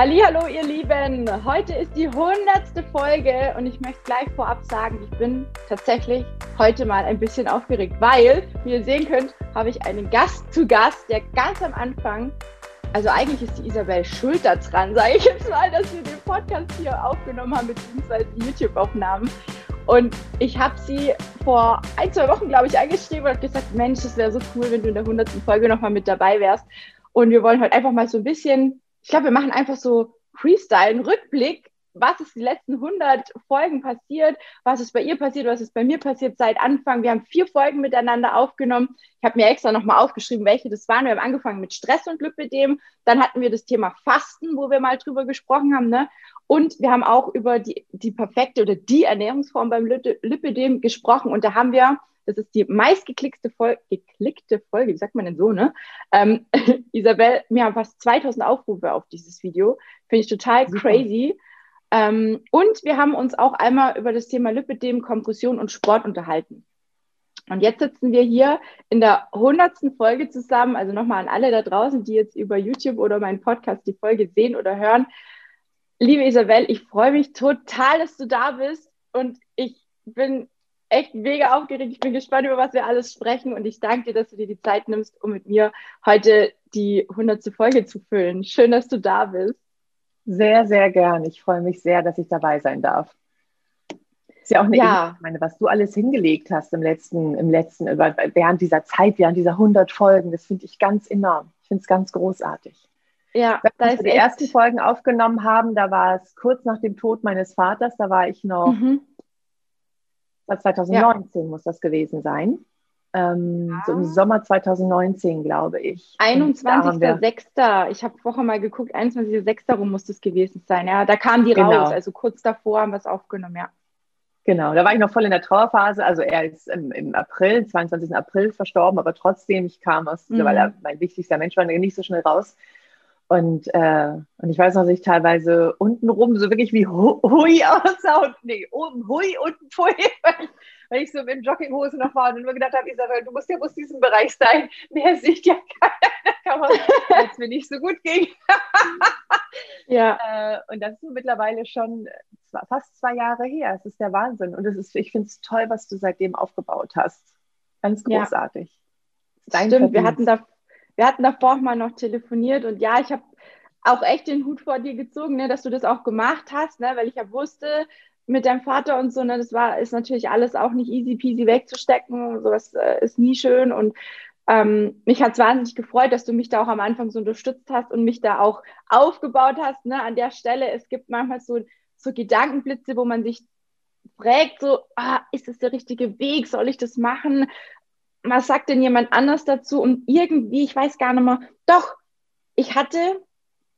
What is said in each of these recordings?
Hallo, ihr Lieben! Heute ist die hundertste Folge und ich möchte gleich vorab sagen, ich bin tatsächlich heute mal ein bisschen aufgeregt, weil, wie ihr sehen könnt, habe ich einen Gast zu Gast, der ganz am Anfang, also eigentlich ist die Isabel schuld daran, sage ich jetzt mal, dass wir den Podcast hier aufgenommen haben, beziehungsweise die YouTube-Aufnahmen. Und ich habe sie vor ein, zwei Wochen, glaube ich, angeschrieben und gesagt, Mensch, es wäre so cool, wenn du in der hundertsten Folge nochmal mit dabei wärst. Und wir wollen heute einfach mal so ein bisschen ich glaube, wir machen einfach so Freestyle, einen Rückblick, was ist die letzten 100 Folgen passiert, was ist bei ihr passiert, was ist bei mir passiert seit Anfang. Wir haben vier Folgen miteinander aufgenommen. Ich habe mir extra nochmal aufgeschrieben, welche das waren. Wir haben angefangen mit Stress und Lipidem. Dann hatten wir das Thema Fasten, wo wir mal drüber gesprochen haben. Ne? Und wir haben auch über die, die perfekte oder die Ernährungsform beim Lipidem gesprochen. Und da haben wir das ist die meistgeklickte Folge, geklickte Folge, wie sagt man denn so, ne? Ähm, Isabel, wir haben fast 2000 Aufrufe auf dieses Video. Finde ich total Super. crazy. Ähm, und wir haben uns auch einmal über das Thema Lipidem, Kompression und Sport unterhalten. Und jetzt sitzen wir hier in der hundertsten Folge zusammen. Also nochmal an alle da draußen, die jetzt über YouTube oder meinen Podcast die Folge sehen oder hören. Liebe Isabel, ich freue mich total, dass du da bist. Und ich bin echt mega aufgeregt. Ich bin gespannt, über was wir alles sprechen und ich danke dir, dass du dir die Zeit nimmst, um mit mir heute die hundertste Folge zu füllen. Schön, dass du da bist. Sehr, sehr gern. Ich freue mich sehr, dass ich dabei sein darf. Ist ja auch eine ja. ich meine, was du alles hingelegt hast im letzten, im letzten, während dieser Zeit, während dieser 100 Folgen, das finde ich ganz enorm. Ich finde es ganz großartig. Ja, da wir die ersten Folgen aufgenommen haben, da war es kurz nach dem Tod meines Vaters, da war ich noch mhm. 2019 ja. muss das gewesen sein. Ähm, ah. So im Sommer 2019, glaube ich. 21.06. Ich habe vorher mal geguckt, 21.06. rum muss das gewesen sein. Ja, da kam die genau. raus. Also kurz davor haben wir es aufgenommen, ja. Genau, da war ich noch voll in der Trauerphase. Also er ist im, im April, 22. April verstorben, aber trotzdem, ich kam aus, mhm. weil er mein wichtigster Mensch war, nicht so schnell raus. Und, äh, und ich weiß noch, dass ich teilweise untenrum so wirklich wie Hui aussah und nee, oben Hui, unten Pfui, weil ich, weil ich so mit Jogginghose noch war und nur gedacht habe, Isabel, du musst ja aus diesem Bereich sein. Mehr sieht ja keiner, weil es mir nicht so gut ging. ja. Äh, und das ist mittlerweile schon fast zwei Jahre her. Es ist der Wahnsinn. Und es ist, ich finde es toll, was du seitdem aufgebaut hast. Ganz großartig. Ja. Stimmt, wir hatten da wir hatten davor mal noch telefoniert und ja, ich habe auch echt den Hut vor dir gezogen, ne, dass du das auch gemacht hast, ne, weil ich ja wusste, mit deinem Vater und so, ne, das war, ist natürlich alles auch nicht easy peasy wegzustecken. Sowas äh, ist nie schön. Und ähm, mich hat es wahnsinnig gefreut, dass du mich da auch am Anfang so unterstützt hast und mich da auch aufgebaut hast. Ne, an der Stelle, es gibt manchmal so, so Gedankenblitze, wo man sich fragt, so, ah, ist das der richtige Weg? Soll ich das machen? Was sagt denn jemand anders dazu? Und irgendwie, ich weiß gar nicht mehr, doch, ich hatte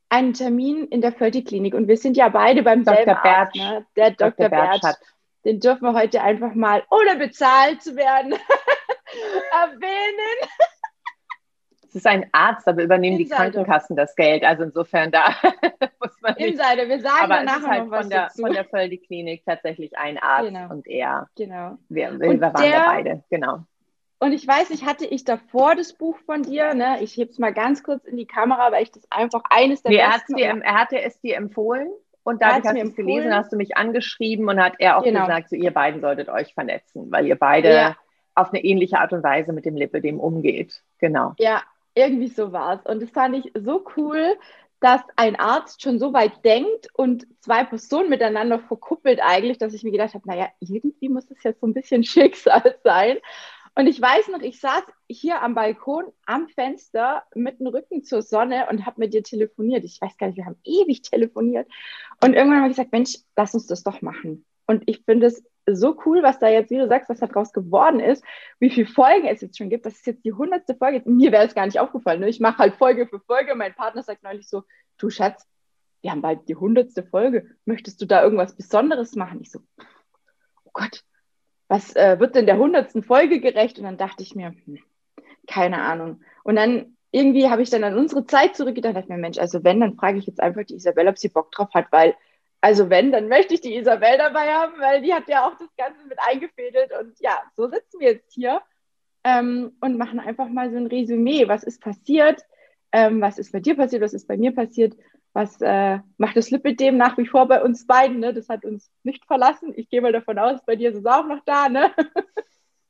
einen Termin in der Völti-Klinik und wir sind ja beide beim Dr. selben Arzt, ne? der Dr. Dr. Bertsch. Hat. Den dürfen wir heute einfach mal, ohne bezahlt zu werden, erwähnen. Es ist ein Arzt, aber übernehmen Insider. die Krankenkassen das Geld. Also insofern da muss man nicht. Insider, wir sagen aber danach halt noch was von der, dazu. Von der Völdi-Klinik tatsächlich ein Arzt genau. und er. Genau. Wir, wir, wir waren der, da beide, genau. Und ich weiß nicht, hatte ich davor das Buch von dir, ne? Ich hebe es mal ganz kurz in die Kamera, weil ich das einfach eines der nee, besten... Er, er hatte es dir empfohlen und dadurch hast du es gelesen, hast du mich angeschrieben und hat er auch genau. gesagt, so ihr beiden solltet euch vernetzen, weil ihr beide ja. auf eine ähnliche Art und Weise mit dem Lipidem umgeht. Genau. Ja, irgendwie so war es. Und das fand ich so cool, dass ein Arzt schon so weit denkt und zwei Personen miteinander verkuppelt eigentlich, dass ich mir gedacht habe, naja, irgendwie muss das jetzt so ein bisschen Schicksal sein. Und ich weiß noch, ich saß hier am Balkon am Fenster mit dem Rücken zur Sonne und habe mit dir telefoniert. Ich weiß gar nicht, wir haben ewig telefoniert. Und irgendwann habe ich gesagt, Mensch, lass uns das doch machen. Und ich finde es so cool, was da jetzt, wie du sagst, was da draus geworden ist, wie viele Folgen es jetzt schon gibt. Das ist jetzt die hundertste Folge. Mir wäre es gar nicht aufgefallen. Ne? Ich mache halt Folge für Folge. Mein Partner sagt neulich so, du Schatz, wir haben bald die hundertste Folge. Möchtest du da irgendwas Besonderes machen? Ich so, oh Gott, was äh, wird denn der hundertsten Folge gerecht? Und dann dachte ich mir, hm, keine Ahnung. Und dann irgendwie habe ich dann an unsere Zeit zurückgedacht, dachte mir, Mensch, also wenn, dann frage ich jetzt einfach die Isabel, ob sie Bock drauf hat, weil, also wenn, dann möchte ich die Isabel dabei haben, weil die hat ja auch das Ganze mit eingefädelt. Und ja, so sitzen wir jetzt hier ähm, und machen einfach mal so ein Resümee. Was ist passiert? Ähm, was ist bei dir passiert? Was ist bei mir passiert? Was äh, macht das Lipidem nach wie vor bei uns beiden? Ne? Das hat uns nicht verlassen. Ich gehe mal davon aus, bei dir ist es auch noch da. Ne?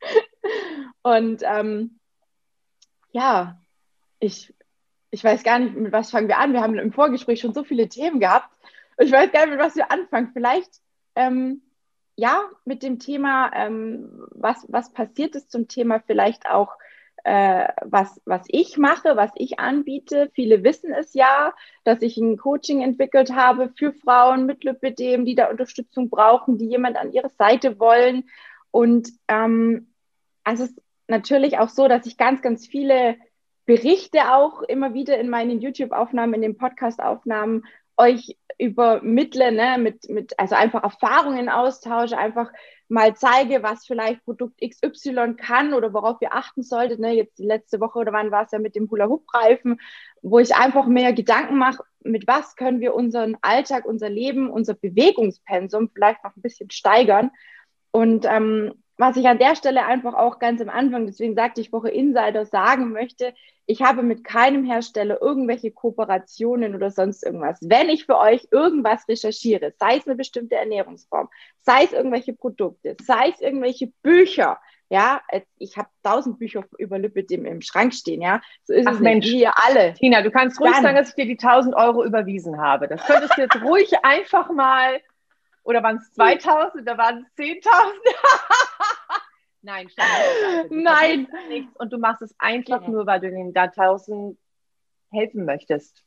Und ähm, ja, ich, ich weiß gar nicht, mit was fangen wir an. Wir haben im Vorgespräch schon so viele Themen gehabt. Ich weiß gar nicht, mit was wir anfangen. Vielleicht, ähm, ja, mit dem Thema, ähm, was, was passiert ist zum Thema vielleicht auch was, was ich mache, was ich anbiete. Viele wissen es ja, dass ich ein Coaching entwickelt habe für Frauen mit Lipidem, die da Unterstützung brauchen, die jemand an ihre Seite wollen. Und ähm, also es ist natürlich auch so, dass ich ganz, ganz viele Berichte auch immer wieder in meinen YouTube-Aufnahmen, in den Podcast-Aufnahmen euch übermittle, ne, mit, mit, also einfach Erfahrungen austausche, einfach mal zeige, was vielleicht Produkt XY kann oder worauf ihr achten solltet. Ne? Jetzt die letzte Woche oder wann war es ja mit dem Hula-Hoop-Reifen, wo ich einfach mehr Gedanken mache, mit was können wir unseren Alltag, unser Leben, unser Bewegungspensum vielleicht noch ein bisschen steigern. Und ähm, was ich an der Stelle einfach auch ganz am Anfang, deswegen sagte ich Woche Insider, sagen möchte, ich habe mit keinem Hersteller irgendwelche Kooperationen oder sonst irgendwas. Wenn ich für euch irgendwas recherchiere, sei es eine bestimmte Ernährungsform, sei es irgendwelche Produkte, sei es irgendwelche Bücher, ja, ich habe tausend Bücher über Lipidem im Schrank stehen, ja. So ist Ach es Mensch, nicht. alle. Tina, du kannst ruhig Dann. sagen, dass ich dir die tausend Euro überwiesen habe. Das könntest du jetzt ruhig einfach mal oder waren es 2000? Da waren es 10.000? Nein, Nein. Nichts. Und du machst es einfach genau. nur, weil du den da 1000 helfen möchtest.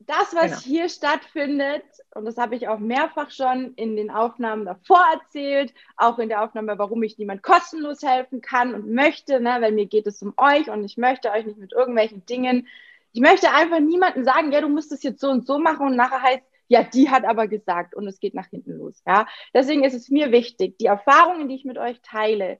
Das, was genau. hier stattfindet, und das habe ich auch mehrfach schon in den Aufnahmen davor erzählt, auch in der Aufnahme, warum ich niemand kostenlos helfen kann und möchte, ne, weil mir geht es um euch und ich möchte euch nicht mit irgendwelchen Dingen, ich möchte einfach niemandem sagen, ja, du musst es jetzt so und so machen und nachher heißt, ja, die hat aber gesagt und es geht nach hinten los. Ja, deswegen ist es mir wichtig, die Erfahrungen, die ich mit euch teile,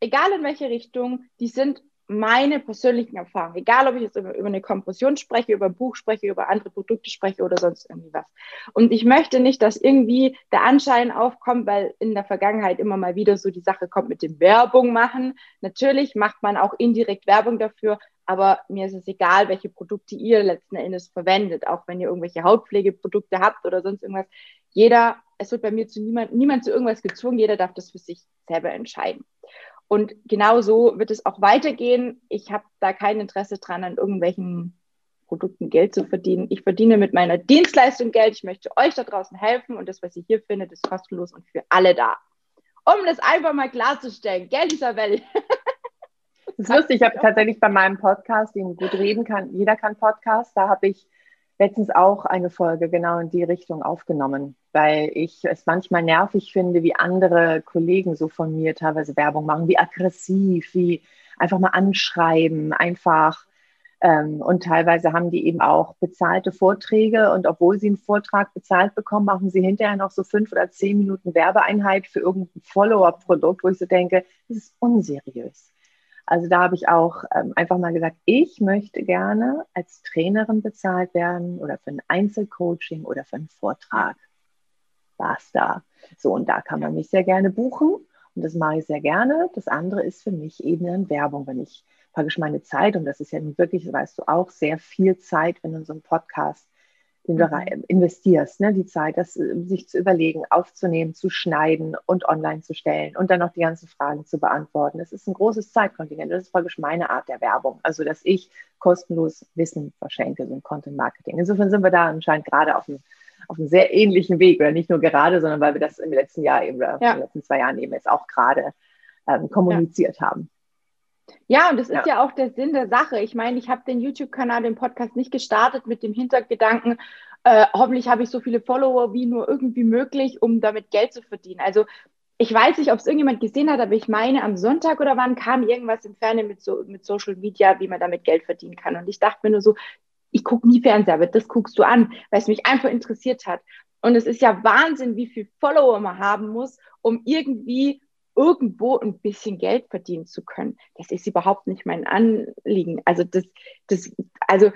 egal in welche Richtung, die sind meine persönlichen Erfahrungen. Egal, ob ich jetzt über, über eine Kompression spreche, über ein Buch spreche, über andere Produkte spreche oder sonst irgendwie was. Und ich möchte nicht, dass irgendwie der Anschein aufkommt, weil in der Vergangenheit immer mal wieder so die Sache kommt mit dem Werbung machen. Natürlich macht man auch indirekt Werbung dafür, aber mir ist es egal, welche Produkte ihr letzten Endes verwendet, auch wenn ihr irgendwelche Hautpflegeprodukte habt oder sonst irgendwas. Jeder, es wird bei mir zu niemand, niemand zu irgendwas gezwungen, jeder darf das für sich selber entscheiden. Und genau so wird es auch weitergehen. Ich habe da kein Interesse dran, an irgendwelchen Produkten Geld zu verdienen. Ich verdiene mit meiner Dienstleistung Geld. Ich möchte euch da draußen helfen und das, was ihr hier findet, ist kostenlos und für alle da. Um das einfach mal klarzustellen. Gell, Isabel? Das ist lustig, ich habe tatsächlich bei meinem Podcast, den gut reden kann, jeder kann Podcast, da habe ich letztens auch eine Folge genau in die Richtung aufgenommen, weil ich es manchmal nervig finde, wie andere Kollegen so von mir teilweise Werbung machen, wie aggressiv, wie einfach mal anschreiben, einfach. Ähm, und teilweise haben die eben auch bezahlte Vorträge und obwohl sie einen Vortrag bezahlt bekommen, machen sie hinterher noch so fünf oder zehn Minuten Werbeeinheit für irgendein Follower-Produkt, wo ich so denke, das ist unseriös. Also da habe ich auch ähm, einfach mal gesagt, ich möchte gerne als Trainerin bezahlt werden oder für ein Einzelcoaching oder für einen Vortrag. Basta. So, und da kann man mich sehr gerne buchen und das mache ich sehr gerne. Das andere ist für mich eben eine Werbung, wenn ich praktisch meine Zeit, und das ist ja wirklich, weißt du auch, sehr viel Zeit, wenn du so einen Podcast den du mhm. investierst, ne? die Zeit, das äh, sich zu überlegen, aufzunehmen, zu schneiden und online zu stellen und dann noch die ganzen Fragen zu beantworten. Das ist ein großes Zeitkontingent. Das ist praktisch meine Art der Werbung. Also, dass ich kostenlos Wissen verschenke, so ein Content Marketing. Insofern sind wir da anscheinend gerade auf einem, auf einem sehr ähnlichen Weg oder nicht nur gerade, sondern weil wir das im letzten Jahr eben, oder ja. in den letzten zwei Jahren eben jetzt auch gerade ähm, kommuniziert ja. haben. Ja, und das ist ja. ja auch der Sinn der Sache. Ich meine, ich habe den YouTube-Kanal, den Podcast nicht gestartet mit dem Hintergedanken, äh, hoffentlich habe ich so viele Follower wie nur irgendwie möglich, um damit Geld zu verdienen. Also ich weiß nicht, ob es irgendjemand gesehen hat, aber ich meine, am Sonntag oder wann kam irgendwas im Fernsehen mit, so, mit Social Media, wie man damit Geld verdienen kann. Und ich dachte mir nur so, ich gucke nie Fernseher, aber das guckst du an, weil es mich einfach interessiert hat. Und es ist ja Wahnsinn, wie viel Follower man haben muss, um irgendwie irgendwo ein bisschen Geld verdienen zu können. Das ist überhaupt nicht mein Anliegen. Also das, das, also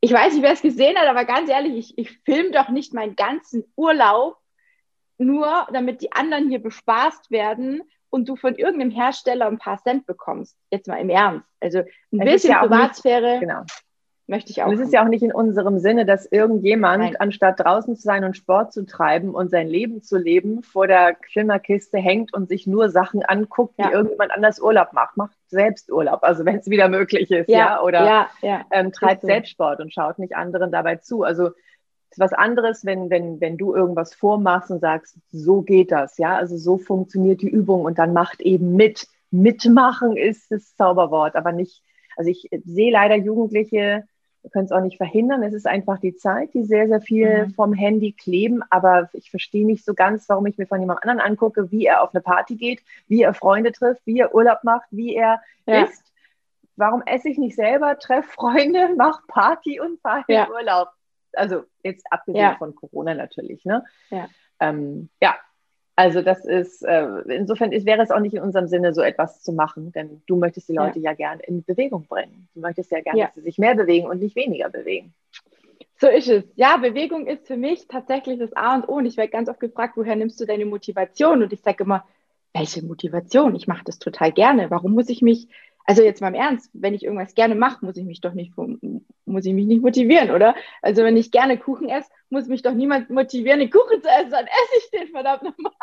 ich weiß nicht, wer es gesehen hat, aber ganz ehrlich, ich, ich filme doch nicht meinen ganzen Urlaub nur, damit die anderen hier bespaßt werden und du von irgendeinem Hersteller ein paar Cent bekommst. Jetzt mal im Ernst. Also ein es bisschen ja Privatsphäre. Nicht, genau. Möchte ich auch. Und es ist ja auch nicht in unserem Sinne, dass irgendjemand, Nein. anstatt draußen zu sein und Sport zu treiben und sein Leben zu leben, vor der Klimmerkiste hängt und sich nur Sachen anguckt, ja. wie irgendjemand anders Urlaub macht. Macht selbst Urlaub, also wenn es wieder möglich ist, ja. ja? Oder ja, ähm, treibt selbst Sport und schaut nicht anderen dabei zu. Also es ist was anderes, wenn, wenn, wenn du irgendwas vormachst und sagst, so geht das, ja, also so funktioniert die Übung und dann macht eben mit. Mitmachen ist das Zauberwort, aber nicht, also ich sehe leider Jugendliche, wir können es auch nicht verhindern. Es ist einfach die Zeit, die sehr, sehr viel mhm. vom Handy kleben. Aber ich verstehe nicht so ganz, warum ich mir von jemand anderem angucke, wie er auf eine Party geht, wie er Freunde trifft, wie er Urlaub macht, wie er ja. isst. Warum esse ich nicht selber, treffe Freunde, mache Party und fahre ja. in Urlaub? Also jetzt abgesehen ja. von Corona natürlich. Ne? Ja. Ähm, ja, also das ist, äh, insofern wäre es auch nicht in unserem Sinne, so etwas zu machen, denn du möchtest die Leute ja, ja gerne in Bewegung bringen. Du möchtest ja gerne, ja. dass sie sich mehr bewegen und nicht weniger bewegen. So ist es. Ja, Bewegung ist für mich tatsächlich das A und O. Und ich werde ganz oft gefragt, woher nimmst du deine Motivation? Und ich sage immer, welche Motivation? Ich mache das total gerne. Warum muss ich mich also jetzt mal im Ernst, wenn ich irgendwas gerne mache, muss ich mich doch nicht, muss ich mich nicht motivieren, oder? Also wenn ich gerne Kuchen esse, muss mich doch niemand motivieren, den Kuchen zu essen, dann esse ich den verdammt nochmal.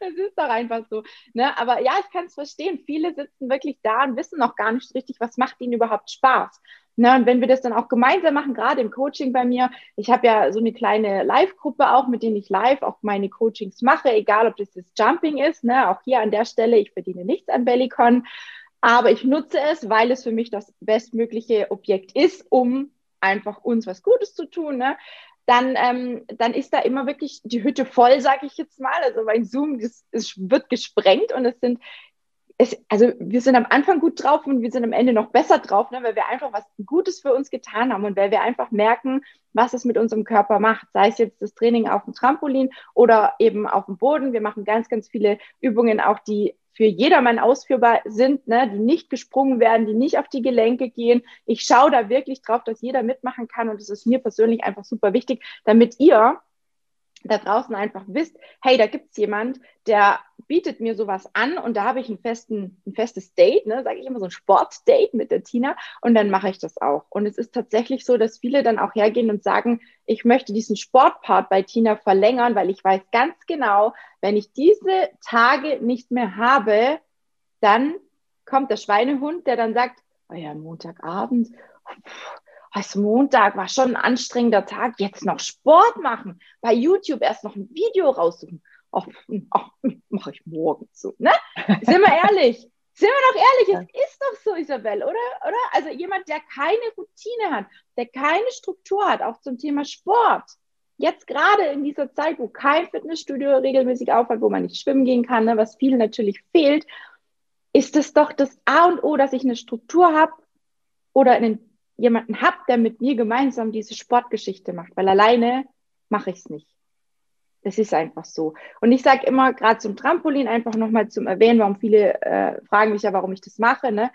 Das ist doch einfach so. Ne? Aber ja, ich kann es verstehen. Viele sitzen wirklich da und wissen noch gar nicht richtig, was macht ihnen überhaupt Spaß. Ne? Und wenn wir das dann auch gemeinsam machen, gerade im Coaching bei mir, ich habe ja so eine kleine Live-Gruppe auch, mit denen ich live auch meine Coachings mache, egal ob das jetzt Jumping ist, ne? auch hier an der Stelle, ich verdiene nichts an Bellycon, aber ich nutze es, weil es für mich das bestmögliche Objekt ist, um einfach uns was Gutes zu tun. Ne? Dann, ähm, dann ist da immer wirklich die Hütte voll, sage ich jetzt mal. Also mein Zoom das, es wird gesprengt und es sind es, also wir sind am Anfang gut drauf und wir sind am Ende noch besser drauf, ne, weil wir einfach was Gutes für uns getan haben und weil wir einfach merken, was es mit unserem Körper macht. Sei es jetzt das Training auf dem Trampolin oder eben auf dem Boden. Wir machen ganz, ganz viele Übungen auch, die für jedermann ausführbar sind, ne, die nicht gesprungen werden, die nicht auf die Gelenke gehen. Ich schaue da wirklich drauf, dass jeder mitmachen kann und das ist mir persönlich einfach super wichtig, damit ihr da draußen einfach wisst, hey, da gibt's jemand, der bietet mir sowas an und da habe ich einen festen, ein festes Date, ne, sage ich immer so ein Sportdate mit der Tina und dann mache ich das auch. Und es ist tatsächlich so, dass viele dann auch hergehen und sagen, ich möchte diesen Sportpart bei Tina verlängern, weil ich weiß ganz genau, wenn ich diese Tage nicht mehr habe, dann kommt der Schweinehund, der dann sagt, oh ja, Montagabend, also Montag war schon ein anstrengender Tag, jetzt noch Sport machen, bei YouTube erst noch ein Video raussuchen. Ach, ach mache ich morgen so, ne? Sind wir ehrlich? Sind wir doch ehrlich, es ist doch so, Isabel, oder? oder? Also jemand, der keine Routine hat, der keine Struktur hat, auch zum Thema Sport. Jetzt gerade in dieser Zeit, wo kein Fitnessstudio regelmäßig aufhat, wo man nicht schwimmen gehen kann, ne, was vielen natürlich fehlt, ist es doch das A und O, dass ich eine Struktur habe oder einen jemanden habe, der mit mir gemeinsam diese Sportgeschichte macht, weil alleine mache ich es nicht. Das ist einfach so. Und ich sage immer, gerade zum Trampolin, einfach nochmal zum Erwähnen, warum viele äh, fragen mich ja, warum ich das mache. Ne?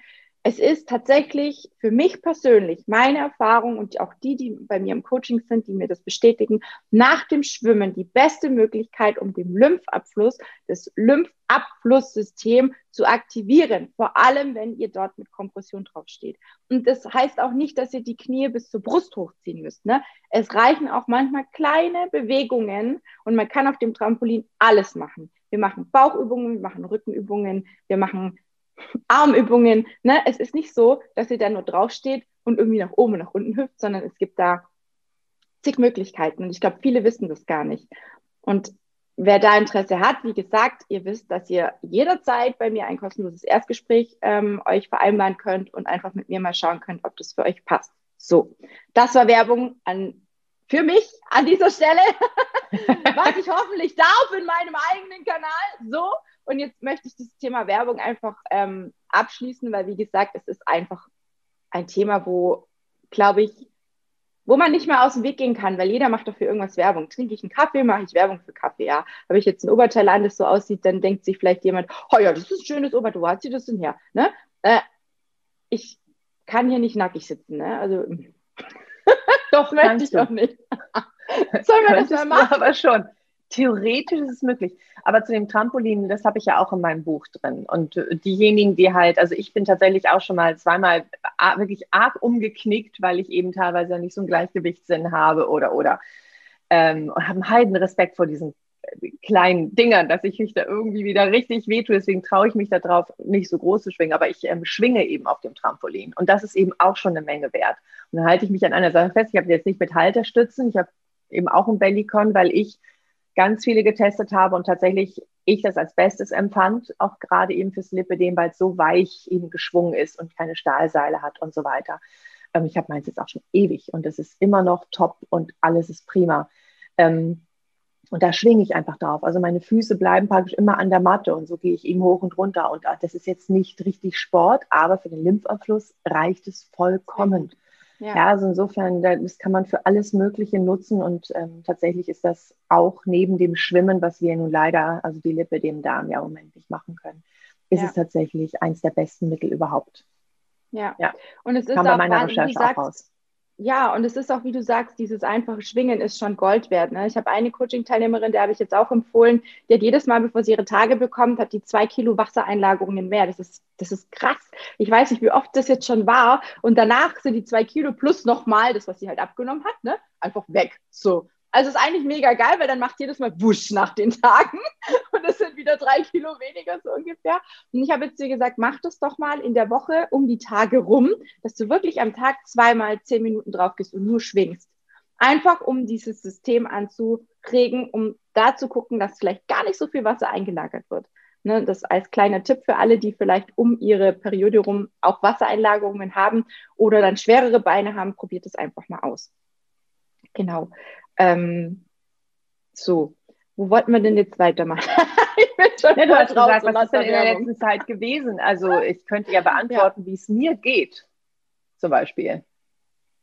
Es ist tatsächlich für mich persönlich meine Erfahrung und auch die, die bei mir im Coaching sind, die mir das bestätigen, nach dem Schwimmen die beste Möglichkeit, um den Lymphabfluss, das Lymphabflusssystem zu aktivieren. Vor allem, wenn ihr dort mit Kompression draufsteht. Und das heißt auch nicht, dass ihr die Knie bis zur Brust hochziehen müsst. Ne? Es reichen auch manchmal kleine Bewegungen und man kann auf dem Trampolin alles machen. Wir machen Bauchübungen, wir machen Rückenübungen, wir machen Armübungen. Ne? Es ist nicht so, dass ihr da nur draufsteht und irgendwie nach oben und nach unten hüpft, sondern es gibt da zig Möglichkeiten. Und ich glaube, viele wissen das gar nicht. Und wer da Interesse hat, wie gesagt, ihr wisst, dass ihr jederzeit bei mir ein kostenloses Erstgespräch ähm, euch vereinbaren könnt und einfach mit mir mal schauen könnt, ob das für euch passt. So, das war Werbung an, für mich an dieser Stelle, was ich hoffentlich darf in meinem eigenen Kanal. So, und jetzt möchte ich das Thema Werbung einfach ähm, abschließen, weil wie gesagt, es ist einfach ein Thema, wo, glaube ich, wo man nicht mehr aus dem Weg gehen kann, weil jeder macht dafür irgendwas Werbung. Trinke ich einen Kaffee, mache ich Werbung für Kaffee, ja. Habe ich jetzt ein Oberteil an, das so aussieht, dann denkt sich vielleicht jemand, oh ja, das ist ein schönes Oberteil, wo hat sie das denn her? Ne? Äh, ich kann hier nicht nackig sitzen, ne? Also doch möchte ich doch nicht. Sollen wir das mal machen? Aber schon. Theoretisch ist es möglich. Aber zu dem Trampolin, das habe ich ja auch in meinem Buch drin. Und diejenigen, die halt, also ich bin tatsächlich auch schon mal zweimal wirklich arg umgeknickt, weil ich eben teilweise nicht so einen Gleichgewichtssinn habe oder oder ähm, und habe einen heiden Respekt vor diesen kleinen Dingern, dass ich mich da irgendwie wieder richtig wehtue. Deswegen traue ich mich da drauf, nicht so groß zu schwingen, aber ich ähm, schwinge eben auf dem Trampolin. Und das ist eben auch schon eine Menge wert. Und dann halte ich mich an einer Sache fest. Ich habe jetzt nicht mit Halterstützen, ich habe eben auch ein Bellycon, weil ich ganz viele getestet habe und tatsächlich ich das als Bestes empfand, auch gerade eben fürs Lipidem, weil es so weich eben geschwungen ist und keine Stahlseile hat und so weiter. Ähm, ich habe meins jetzt auch schon ewig und es ist immer noch top und alles ist prima. Ähm, und da schwinge ich einfach drauf. Also meine Füße bleiben praktisch immer an der Matte und so gehe ich eben hoch und runter. Und ah, das ist jetzt nicht richtig Sport, aber für den Lymphabfluss reicht es vollkommen. Ja. ja, also insofern, das kann man für alles Mögliche nutzen und ähm, tatsächlich ist das auch neben dem Schwimmen, was wir nun leider, also die Lippe dem Darm ja im Moment nicht machen können, ist ja. es tatsächlich eins der besten Mittel überhaupt. Ja, ja. und es ist auch, meiner Recherche auch raus. Ja, und es ist auch, wie du sagst, dieses einfache Schwingen ist schon Gold wert. Ne? Ich habe eine Coaching-Teilnehmerin, der habe ich jetzt auch empfohlen, die hat jedes Mal, bevor sie ihre Tage bekommt, hat die zwei Kilo Wassereinlagerungen mehr. Das ist, das ist krass. Ich weiß nicht, wie oft das jetzt schon war. Und danach sind die zwei Kilo plus nochmal das, was sie halt abgenommen hat, ne? einfach weg. So. Also ist eigentlich mega geil, weil dann macht jedes Mal Wusch nach den Tagen und es sind wieder drei Kilo weniger so ungefähr. Und ich habe jetzt dir gesagt, mach das doch mal in der Woche um die Tage rum, dass du wirklich am Tag zweimal zehn Minuten drauf gehst und nur schwingst. Einfach um dieses System anzuregen, um da zu gucken, dass vielleicht gar nicht so viel Wasser eingelagert wird. Ne, das als kleiner Tipp für alle, die vielleicht um ihre Periode rum auch Wassereinlagerungen haben oder dann schwerere Beine haben, probiert es einfach mal aus. Genau. Ähm, so, wo wollten wir denn jetzt weitermachen? ich bin schon ja, du hast gesagt, was ist denn in der letzten Zeit gewesen? Also ich könnte ja beantworten, ja. wie es mir geht, zum Beispiel.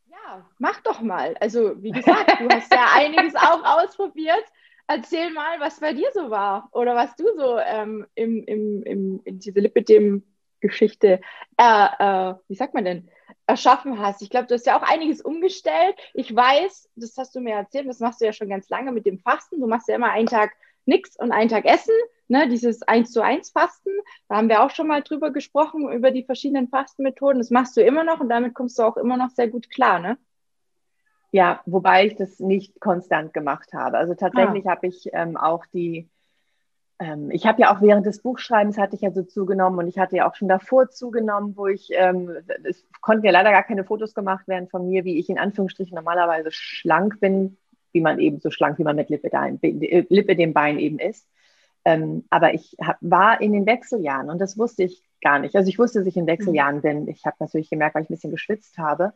Ja, mach doch mal. Also wie gesagt, du hast ja einiges auch ausprobiert. Erzähl mal, was bei dir so war oder was du so ähm, im, im, im, in diese Lipidem-Geschichte, äh, äh, wie sagt man denn, erschaffen hast. Ich glaube, du hast ja auch einiges umgestellt. Ich weiß, das hast du mir erzählt, das machst du ja schon ganz lange mit dem Fasten. Du machst ja immer einen Tag nichts und einen Tag Essen, ne? dieses 1 zu 1 Fasten. Da haben wir auch schon mal drüber gesprochen, über die verschiedenen Fastenmethoden. Das machst du immer noch und damit kommst du auch immer noch sehr gut klar, ne? Ja, wobei ich das nicht konstant gemacht habe. Also tatsächlich ah. habe ich ähm, auch die ähm, ich habe ja auch während des Buchschreibens hatte ich ja so zugenommen und ich hatte ja auch schon davor zugenommen, wo ich, ähm, es konnten ja leider gar keine Fotos gemacht werden von mir, wie ich in Anführungsstrichen normalerweise schlank bin, wie man eben so schlank, wie man mit Lippe, da, Lippe dem Bein eben ist. Ähm, aber ich hab, war in den Wechseljahren und das wusste ich gar nicht. Also ich wusste, dass ich in Wechseljahren mhm. bin. Ich habe natürlich gemerkt, weil ich ein bisschen geschwitzt habe,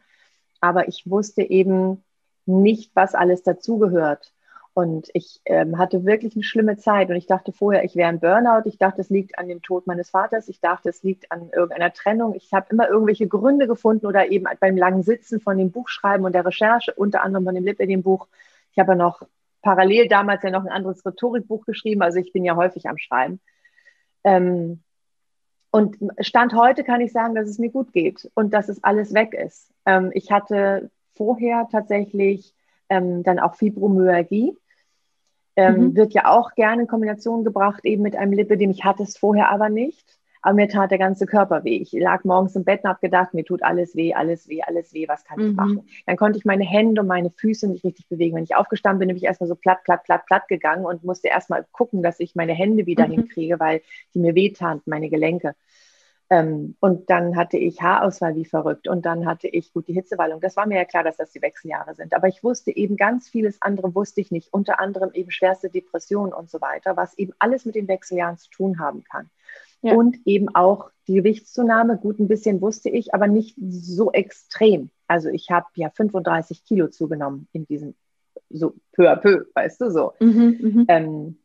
aber ich wusste eben nicht, was alles dazugehört. Und ich ähm, hatte wirklich eine schlimme Zeit. Und ich dachte vorher, ich wäre ein Burnout. Ich dachte, es liegt an dem Tod meines Vaters. Ich dachte, es liegt an irgendeiner Trennung. Ich habe immer irgendwelche Gründe gefunden oder eben beim langen Sitzen von dem Buchschreiben und der Recherche, unter anderem von dem Lip in dem Buch. Ich habe ja noch parallel damals ja noch ein anderes Rhetorikbuch geschrieben. Also ich bin ja häufig am Schreiben. Ähm, und Stand heute kann ich sagen, dass es mir gut geht und dass es alles weg ist. Ähm, ich hatte vorher tatsächlich ähm, dann auch Fibromyalgie ähm, mhm. Wird ja auch gerne in Kombination gebracht, eben mit einem Lipidem. Ich hatte es vorher aber nicht. Aber mir tat der ganze Körper weh. Ich lag morgens im Bett und habe gedacht, mir tut alles weh, alles weh, alles weh, was kann ich mhm. machen? Dann konnte ich meine Hände und meine Füße nicht richtig bewegen. Wenn ich aufgestanden bin, bin ich erstmal so platt, platt, platt, platt gegangen und musste erstmal gucken, dass ich meine Hände wieder mhm. hinkriege, weil die mir wehtaten, meine Gelenke. Ähm, und dann hatte ich Haarausfall wie verrückt und dann hatte ich gut die Hitzewallung. Das war mir ja klar, dass das die Wechseljahre sind. Aber ich wusste eben ganz vieles andere wusste ich nicht. Unter anderem eben schwerste Depressionen und so weiter, was eben alles mit den Wechseljahren zu tun haben kann. Ja. Und eben auch die Gewichtszunahme. Gut, ein bisschen wusste ich, aber nicht so extrem. Also ich habe ja 35 Kilo zugenommen in diesem so peu à peu, weißt du so. Mhm, mhm. ähm,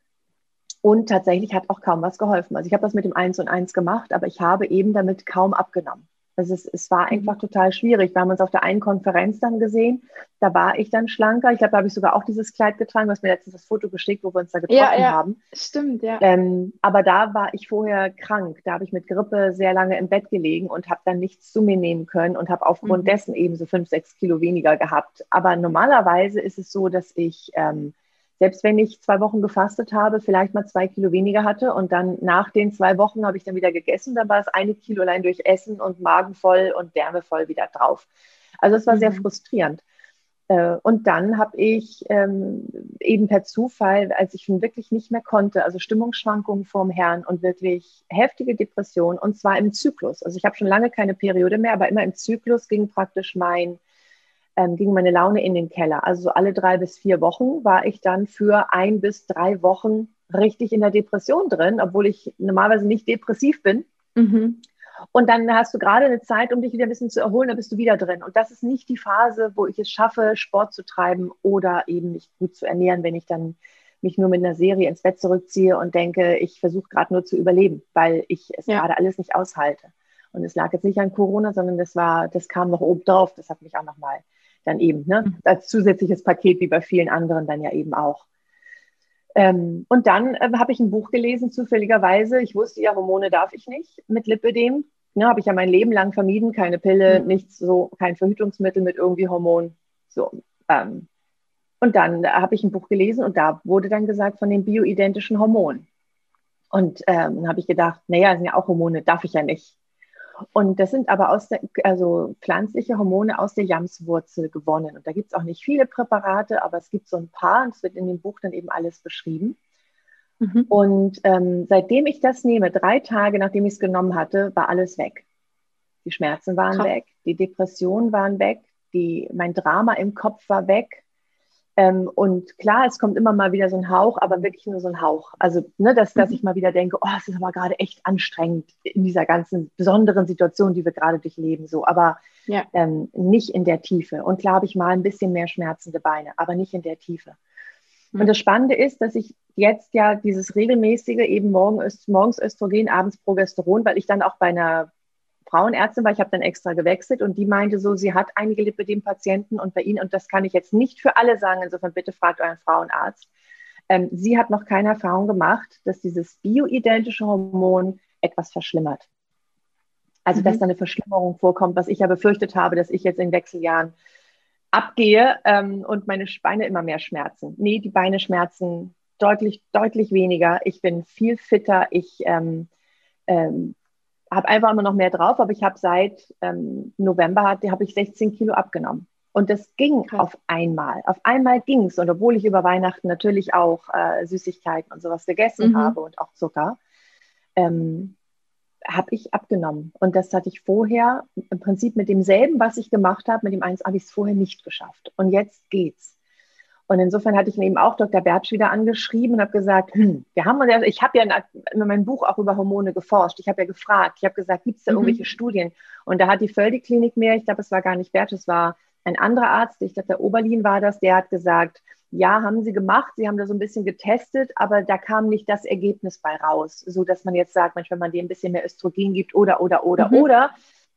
und tatsächlich hat auch kaum was geholfen. Also ich habe das mit dem Eins und Eins gemacht, aber ich habe eben damit kaum abgenommen. Also es, es war mhm. einfach total schwierig. Wir haben uns auf der einen Konferenz dann gesehen. Da war ich dann schlanker. Ich glaube, da habe ich sogar auch dieses Kleid getragen. Du hast mir letztens das Foto geschickt, wo wir uns da getroffen ja, ja. haben. Stimmt, ja. Ähm, aber da war ich vorher krank. Da habe ich mit Grippe sehr lange im Bett gelegen und habe dann nichts zu mir nehmen können und habe aufgrund mhm. dessen eben so fünf, sechs Kilo weniger gehabt. Aber normalerweise ist es so, dass ich ähm, selbst wenn ich zwei Wochen gefastet habe, vielleicht mal zwei Kilo weniger hatte und dann nach den zwei Wochen habe ich dann wieder gegessen, dann war es eine Kilo allein durch Essen und Magen voll und Wärme voll wieder drauf. Also es war mhm. sehr frustrierend. Äh, und dann habe ich ähm, eben per Zufall, als ich schon wirklich nicht mehr konnte, also Stimmungsschwankungen vorm Herrn und wirklich heftige Depressionen, und zwar im Zyklus. Also ich habe schon lange keine Periode mehr, aber immer im Zyklus ging praktisch mein, ähm, ging meine Laune in den Keller. Also so alle drei bis vier Wochen war ich dann für ein bis drei Wochen richtig in der Depression drin, obwohl ich normalerweise nicht depressiv bin. Mhm. Und dann hast du gerade eine Zeit, um dich wieder ein bisschen zu erholen, da bist du wieder drin. Und das ist nicht die Phase, wo ich es schaffe, Sport zu treiben oder eben mich gut zu ernähren, wenn ich dann mich nur mit einer Serie ins Bett zurückziehe und denke, ich versuche gerade nur zu überleben, weil ich es ja. gerade alles nicht aushalte. Und es lag jetzt nicht an Corona, sondern das war, das kam noch oben drauf. Das hat mich auch nochmal dann eben, ne, mhm. als zusätzliches Paket, wie bei vielen anderen dann ja eben auch. Ähm, und dann äh, habe ich ein Buch gelesen, zufälligerweise. Ich wusste, ja, Hormone darf ich nicht mit Lipödem. Ne, habe ich ja mein Leben lang vermieden, keine Pille, mhm. nichts so, kein Verhütungsmittel mit irgendwie Hormon. So. Ähm, und dann habe ich ein Buch gelesen und da wurde dann gesagt von den bioidentischen Hormonen. Und ähm, habe ich gedacht, naja, sind ja auch Hormone, darf ich ja nicht. Und das sind aber der, also pflanzliche Hormone aus der Jamswurzel gewonnen. Und da gibt es auch nicht viele Präparate, aber es gibt so ein paar und es wird in dem Buch dann eben alles beschrieben. Mhm. Und ähm, seitdem ich das nehme, drei Tage nachdem ich es genommen hatte, war alles weg. Die Schmerzen waren Krass. weg, die Depressionen waren weg, die, mein Drama im Kopf war weg. Ähm, und klar, es kommt immer mal wieder so ein Hauch, aber wirklich nur so ein Hauch. Also, ne, dass, dass mhm. ich mal wieder denke, oh, es ist aber gerade echt anstrengend in dieser ganzen besonderen Situation, die wir gerade durchleben, so, aber ja. ähm, nicht in der Tiefe. Und klar habe ich mal ein bisschen mehr schmerzende Beine, aber nicht in der Tiefe. Mhm. Und das Spannende ist, dass ich jetzt ja dieses regelmäßige eben morgen, morgens Östrogen, abends Progesteron, weil ich dann auch bei einer Frauenärztin war, ich habe dann extra gewechselt und die meinte so, sie hat einige Lipidem-Patienten und bei ihnen, und das kann ich jetzt nicht für alle sagen, insofern bitte fragt euren Frauenarzt, ähm, sie hat noch keine Erfahrung gemacht, dass dieses bioidentische Hormon etwas verschlimmert. Also, mhm. dass da eine Verschlimmerung vorkommt, was ich ja befürchtet habe, dass ich jetzt in Wechseljahren abgehe ähm, und meine Beine immer mehr schmerzen. Nee, die Beine schmerzen deutlich, deutlich weniger. Ich bin viel fitter. Ich ähm, ähm, habe einfach immer noch mehr drauf, aber ich habe seit ähm, November habe ich 16 Kilo abgenommen. Und das ging okay. auf einmal. Auf einmal ging es. Und obwohl ich über Weihnachten natürlich auch äh, Süßigkeiten und sowas gegessen mhm. habe und auch Zucker, ähm, habe ich abgenommen. Und das hatte ich vorher im Prinzip mit demselben, was ich gemacht habe, mit dem eins habe ich es vorher nicht geschafft. Und jetzt geht's. Und insofern hatte ich eben auch Dr. Bertsch wieder angeschrieben und habe gesagt, hm, wir haben ja, ich habe ja in meinem Buch auch über Hormone geforscht. Ich habe ja gefragt, ich habe gesagt, gibt es da mhm. irgendwelche Studien? Und da hat die Völdi-Klinik mir, ich glaube, es war gar nicht Bertsch, es war ein anderer Arzt, ich glaube, der Oberlin war das, der hat gesagt, ja, haben sie gemacht, sie haben da so ein bisschen getestet, aber da kam nicht das Ergebnis bei raus, so dass man jetzt sagt, manchmal, wenn man dem ein bisschen mehr Östrogen gibt oder, oder, oder, mhm. oder,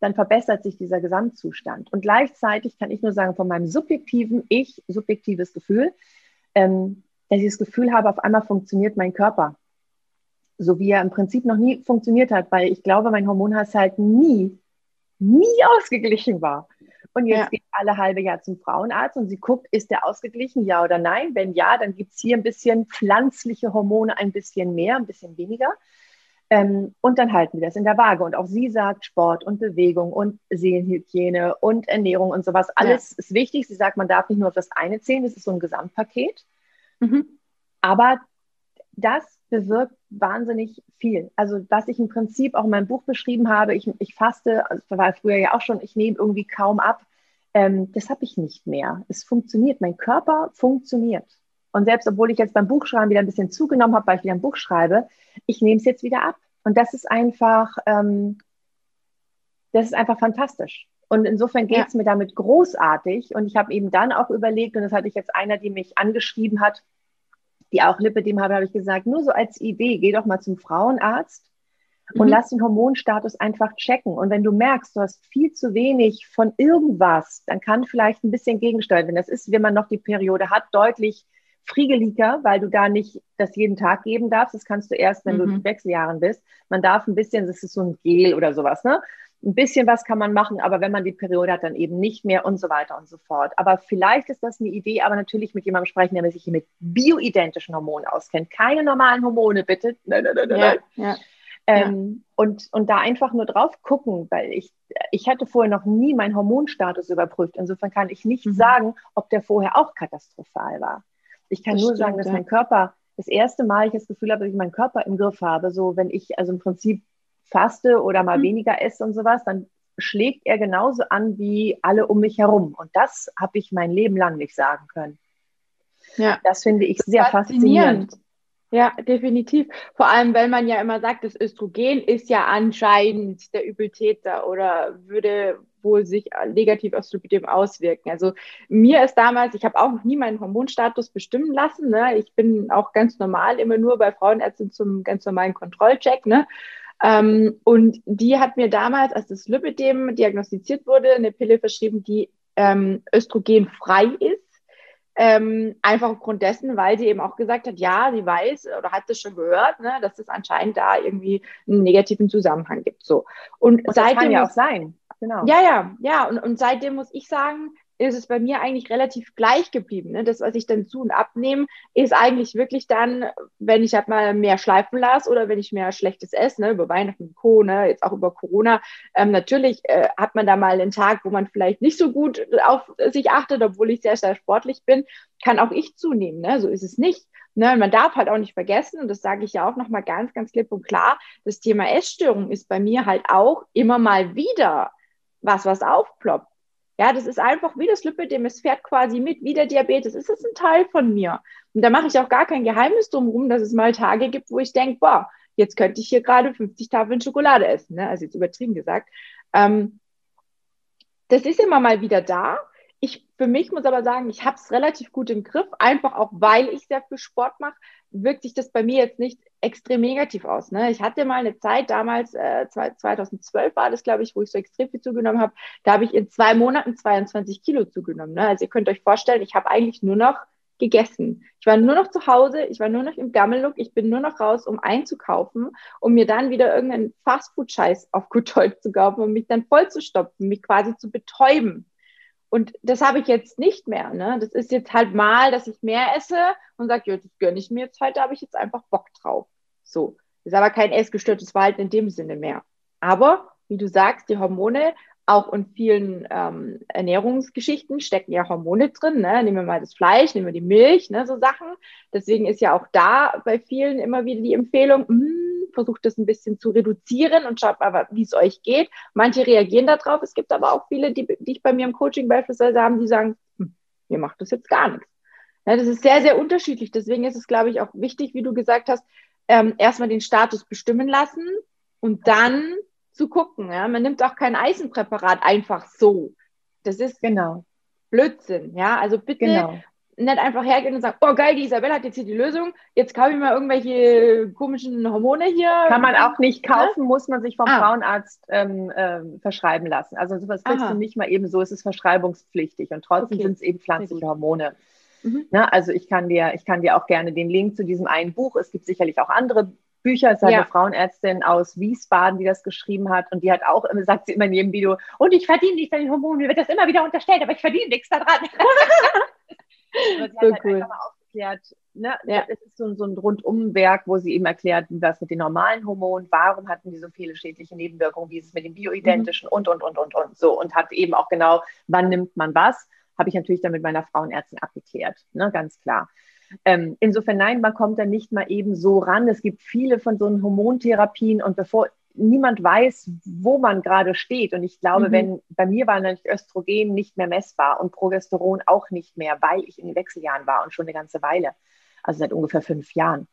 dann verbessert sich dieser Gesamtzustand. Und gleichzeitig kann ich nur sagen, von meinem subjektiven Ich, subjektives Gefühl, ähm, dass ich das Gefühl habe, auf einmal funktioniert mein Körper. So wie er im Prinzip noch nie funktioniert hat, weil ich glaube, mein Hormonhaushalt nie, nie ausgeglichen war. Und jetzt ja. geht alle halbe Jahr zum Frauenarzt und sie guckt, ist der ausgeglichen, ja oder nein? Wenn ja, dann gibt es hier ein bisschen pflanzliche Hormone, ein bisschen mehr, ein bisschen weniger. Ähm, und dann halten wir das in der Waage. Und auch sie sagt, Sport und Bewegung und Seelenhygiene und Ernährung und sowas. Alles ja. ist wichtig. Sie sagt, man darf nicht nur auf das eine zählen, das ist so ein Gesamtpaket. Mhm. Aber das bewirkt wahnsinnig viel. Also was ich im Prinzip auch in meinem Buch beschrieben habe, ich, ich faste, also war früher ja auch schon, ich nehme irgendwie kaum ab. Ähm, das habe ich nicht mehr. Es funktioniert. Mein Körper funktioniert. Und selbst obwohl ich jetzt beim Buchschreiben wieder ein bisschen zugenommen habe, weil ich wieder ein Buch schreibe, ich nehme es jetzt wieder ab. Und das ist einfach, ähm, das ist einfach fantastisch. Und insofern geht es ja. mir damit großartig. Und ich habe eben dann auch überlegt, und das hatte ich jetzt einer, die mich angeschrieben hat, die auch Lippe, dem habe, habe ich gesagt, nur so als Idee, geh doch mal zum Frauenarzt und mhm. lass den Hormonstatus einfach checken. Und wenn du merkst, du hast viel zu wenig von irgendwas, dann kann vielleicht ein bisschen gegensteuern. Wenn das ist, wenn man noch die Periode hat, deutlich friegeliger, weil du da nicht das jeden Tag geben darfst. Das kannst du erst, wenn mhm. du in Wechseljahren bist. Man darf ein bisschen, das ist so ein Gel oder sowas, ne? ein bisschen was kann man machen, aber wenn man die Periode hat, dann eben nicht mehr und so weiter und so fort. Aber vielleicht ist das eine Idee, aber natürlich mit jemandem sprechen, der sich mit bioidentischen Hormonen auskennt. Keine normalen Hormone, bitte. Nein, nein, nein, nein. Ja, ja. Ähm, ja. und, und da einfach nur drauf gucken, weil ich, ich hatte vorher noch nie meinen Hormonstatus überprüft. Insofern kann ich nicht mhm. sagen, ob der vorher auch katastrophal war. Ich kann das nur stimmt, sagen, dass ja. mein Körper das erste Mal ich das Gefühl habe, dass ich meinen Körper im Griff habe. So, wenn ich also im Prinzip faste oder mal mhm. weniger esse und sowas, dann schlägt er genauso an wie alle um mich herum. Und das habe ich mein Leben lang nicht sagen können. Ja. Das finde ich sehr faszinierend. faszinierend. Ja, definitiv. Vor allem, weil man ja immer sagt, das Östrogen ist ja anscheinend der Übeltäter oder würde wohl sich negativ aufs Lipidem auswirken. Also mir ist damals, ich habe auch noch nie meinen Hormonstatus bestimmen lassen. Ne? Ich bin auch ganz normal immer nur bei Frauenärzten zum ganz normalen Kontrollcheck. Ne? Ähm, und die hat mir damals, als das Lipidem diagnostiziert wurde, eine Pille verschrieben, die ähm, östrogenfrei ist. Ähm, einfach aufgrund dessen, weil sie eben auch gesagt hat, ja, sie weiß oder hat es schon gehört, ne, dass es anscheinend da irgendwie einen negativen Zusammenhang gibt. So. Und, und seitdem das kann ja auch sein. Genau. Ja, ja, ja. Und, und seitdem muss ich sagen, ist es bei mir eigentlich relativ gleich geblieben. Ne? Das, was ich dann zu und abnehme, ist eigentlich wirklich dann, wenn ich halt mal mehr schleifen lasse oder wenn ich mehr Schlechtes esse, ne? über Weihnachten und Co., ne? jetzt auch über Corona. Ähm, natürlich äh, hat man da mal einen Tag, wo man vielleicht nicht so gut auf sich achtet, obwohl ich sehr, sehr sportlich bin, kann auch ich zunehmen. Ne? So ist es nicht. Ne, man darf halt auch nicht vergessen, und das sage ich ja auch nochmal ganz, ganz klipp und klar, das Thema Essstörung ist bei mir halt auch immer mal wieder was, was aufploppt. Ja, das ist einfach wie das Lipidem, es fährt quasi mit, wie der Diabetes. Es ist ein Teil von mir. Und da mache ich auch gar kein Geheimnis drum rum, dass es mal Tage gibt, wo ich denke, boah, jetzt könnte ich hier gerade 50 Tafeln Schokolade essen. Ne? Also jetzt übertrieben gesagt. Ähm, das ist immer mal wieder da ich für mich muss aber sagen, ich habe es relativ gut im Griff, einfach auch weil ich sehr viel Sport mache, wirkt sich das bei mir jetzt nicht extrem negativ aus. Ne? Ich hatte mal eine Zeit, damals, äh, 2012 war das, glaube ich, wo ich so extrem viel zugenommen habe, da habe ich in zwei Monaten 22 Kilo zugenommen. Ne? Also ihr könnt euch vorstellen, ich habe eigentlich nur noch gegessen. Ich war nur noch zu Hause, ich war nur noch im Gammellook, ich bin nur noch raus, um einzukaufen, um mir dann wieder irgendeinen Fastfood-Scheiß auf gut Deutsch zu kaufen, um mich dann voll zu stopfen, mich quasi zu betäuben. Und das habe ich jetzt nicht mehr. Ne? Das ist jetzt halt mal, dass ich mehr esse und sage, ja, das gönne ich mir jetzt heute, da habe ich jetzt einfach Bock drauf. So. Das ist aber kein essgestörtes Verhalten in dem Sinne mehr. Aber, wie du sagst, die Hormone, auch in vielen ähm, Ernährungsgeschichten stecken ja Hormone drin. Ne? Nehmen wir mal das Fleisch, nehmen wir die Milch, ne? so Sachen. Deswegen ist ja auch da bei vielen immer wieder die Empfehlung, mh, hm, versucht das ein bisschen zu reduzieren und schaut mal, wie es euch geht. Manche reagieren darauf. Es gibt aber auch viele, die, die ich bei mir im Coaching beispielsweise haben, die sagen, hm, mir macht das jetzt gar nichts. Ja, das ist sehr, sehr unterschiedlich. Deswegen ist es, glaube ich, auch wichtig, wie du gesagt hast, ähm, erstmal den Status bestimmen lassen und dann zu gucken. Ja? Man nimmt auch kein Eisenpräparat einfach so. Das ist genau Blödsinn. Ja, also bitte genau nicht einfach hergehen und sagen, oh geil, die Isabelle hat jetzt hier die Lösung, jetzt kaufe ich mal irgendwelche komischen Hormone hier. Kann man auch nicht kaufen, ja? muss man sich vom ah. Frauenarzt ähm, ähm, verschreiben lassen. Also sowas kriegst Aha. du nicht mal eben so, es ist verschreibungspflichtig und trotzdem okay. sind es eben pflanzliche Hormone. Mhm. Na, ne, also ich kann dir, ich kann dir auch gerne den Link zu diesem einen Buch, es gibt sicherlich auch andere Bücher, es ist ja. eine Frauenärztin aus Wiesbaden, die das geschrieben hat und die hat auch, sagt sie immer in jedem Video, und ich verdiene nichts an den Hormonen, mir wird das immer wieder unterstellt, aber ich verdiene nichts daran. Aber sie so hat halt cool. einfach mal aufgeklärt, ne? Ja. es ist so, so ein Rundumwerk, wo sie eben erklärt, es mit den normalen Hormonen, warum hatten die so viele schädliche Nebenwirkungen, wie ist es mit den bioidentischen mhm. und, und, und, und, und. So, und hat eben auch genau, wann nimmt man was, habe ich natürlich dann mit meiner Frauenärztin abgeklärt, ne? ganz klar. Ähm, insofern, nein, man kommt da nicht mal eben so ran. Es gibt viele von so Hormontherapien und bevor niemand weiß, wo man gerade steht. Und ich glaube, mhm. wenn bei mir war nämlich Östrogen nicht mehr messbar und Progesteron auch nicht mehr, weil ich in den Wechseljahren war und schon eine ganze Weile, also seit ungefähr fünf Jahren.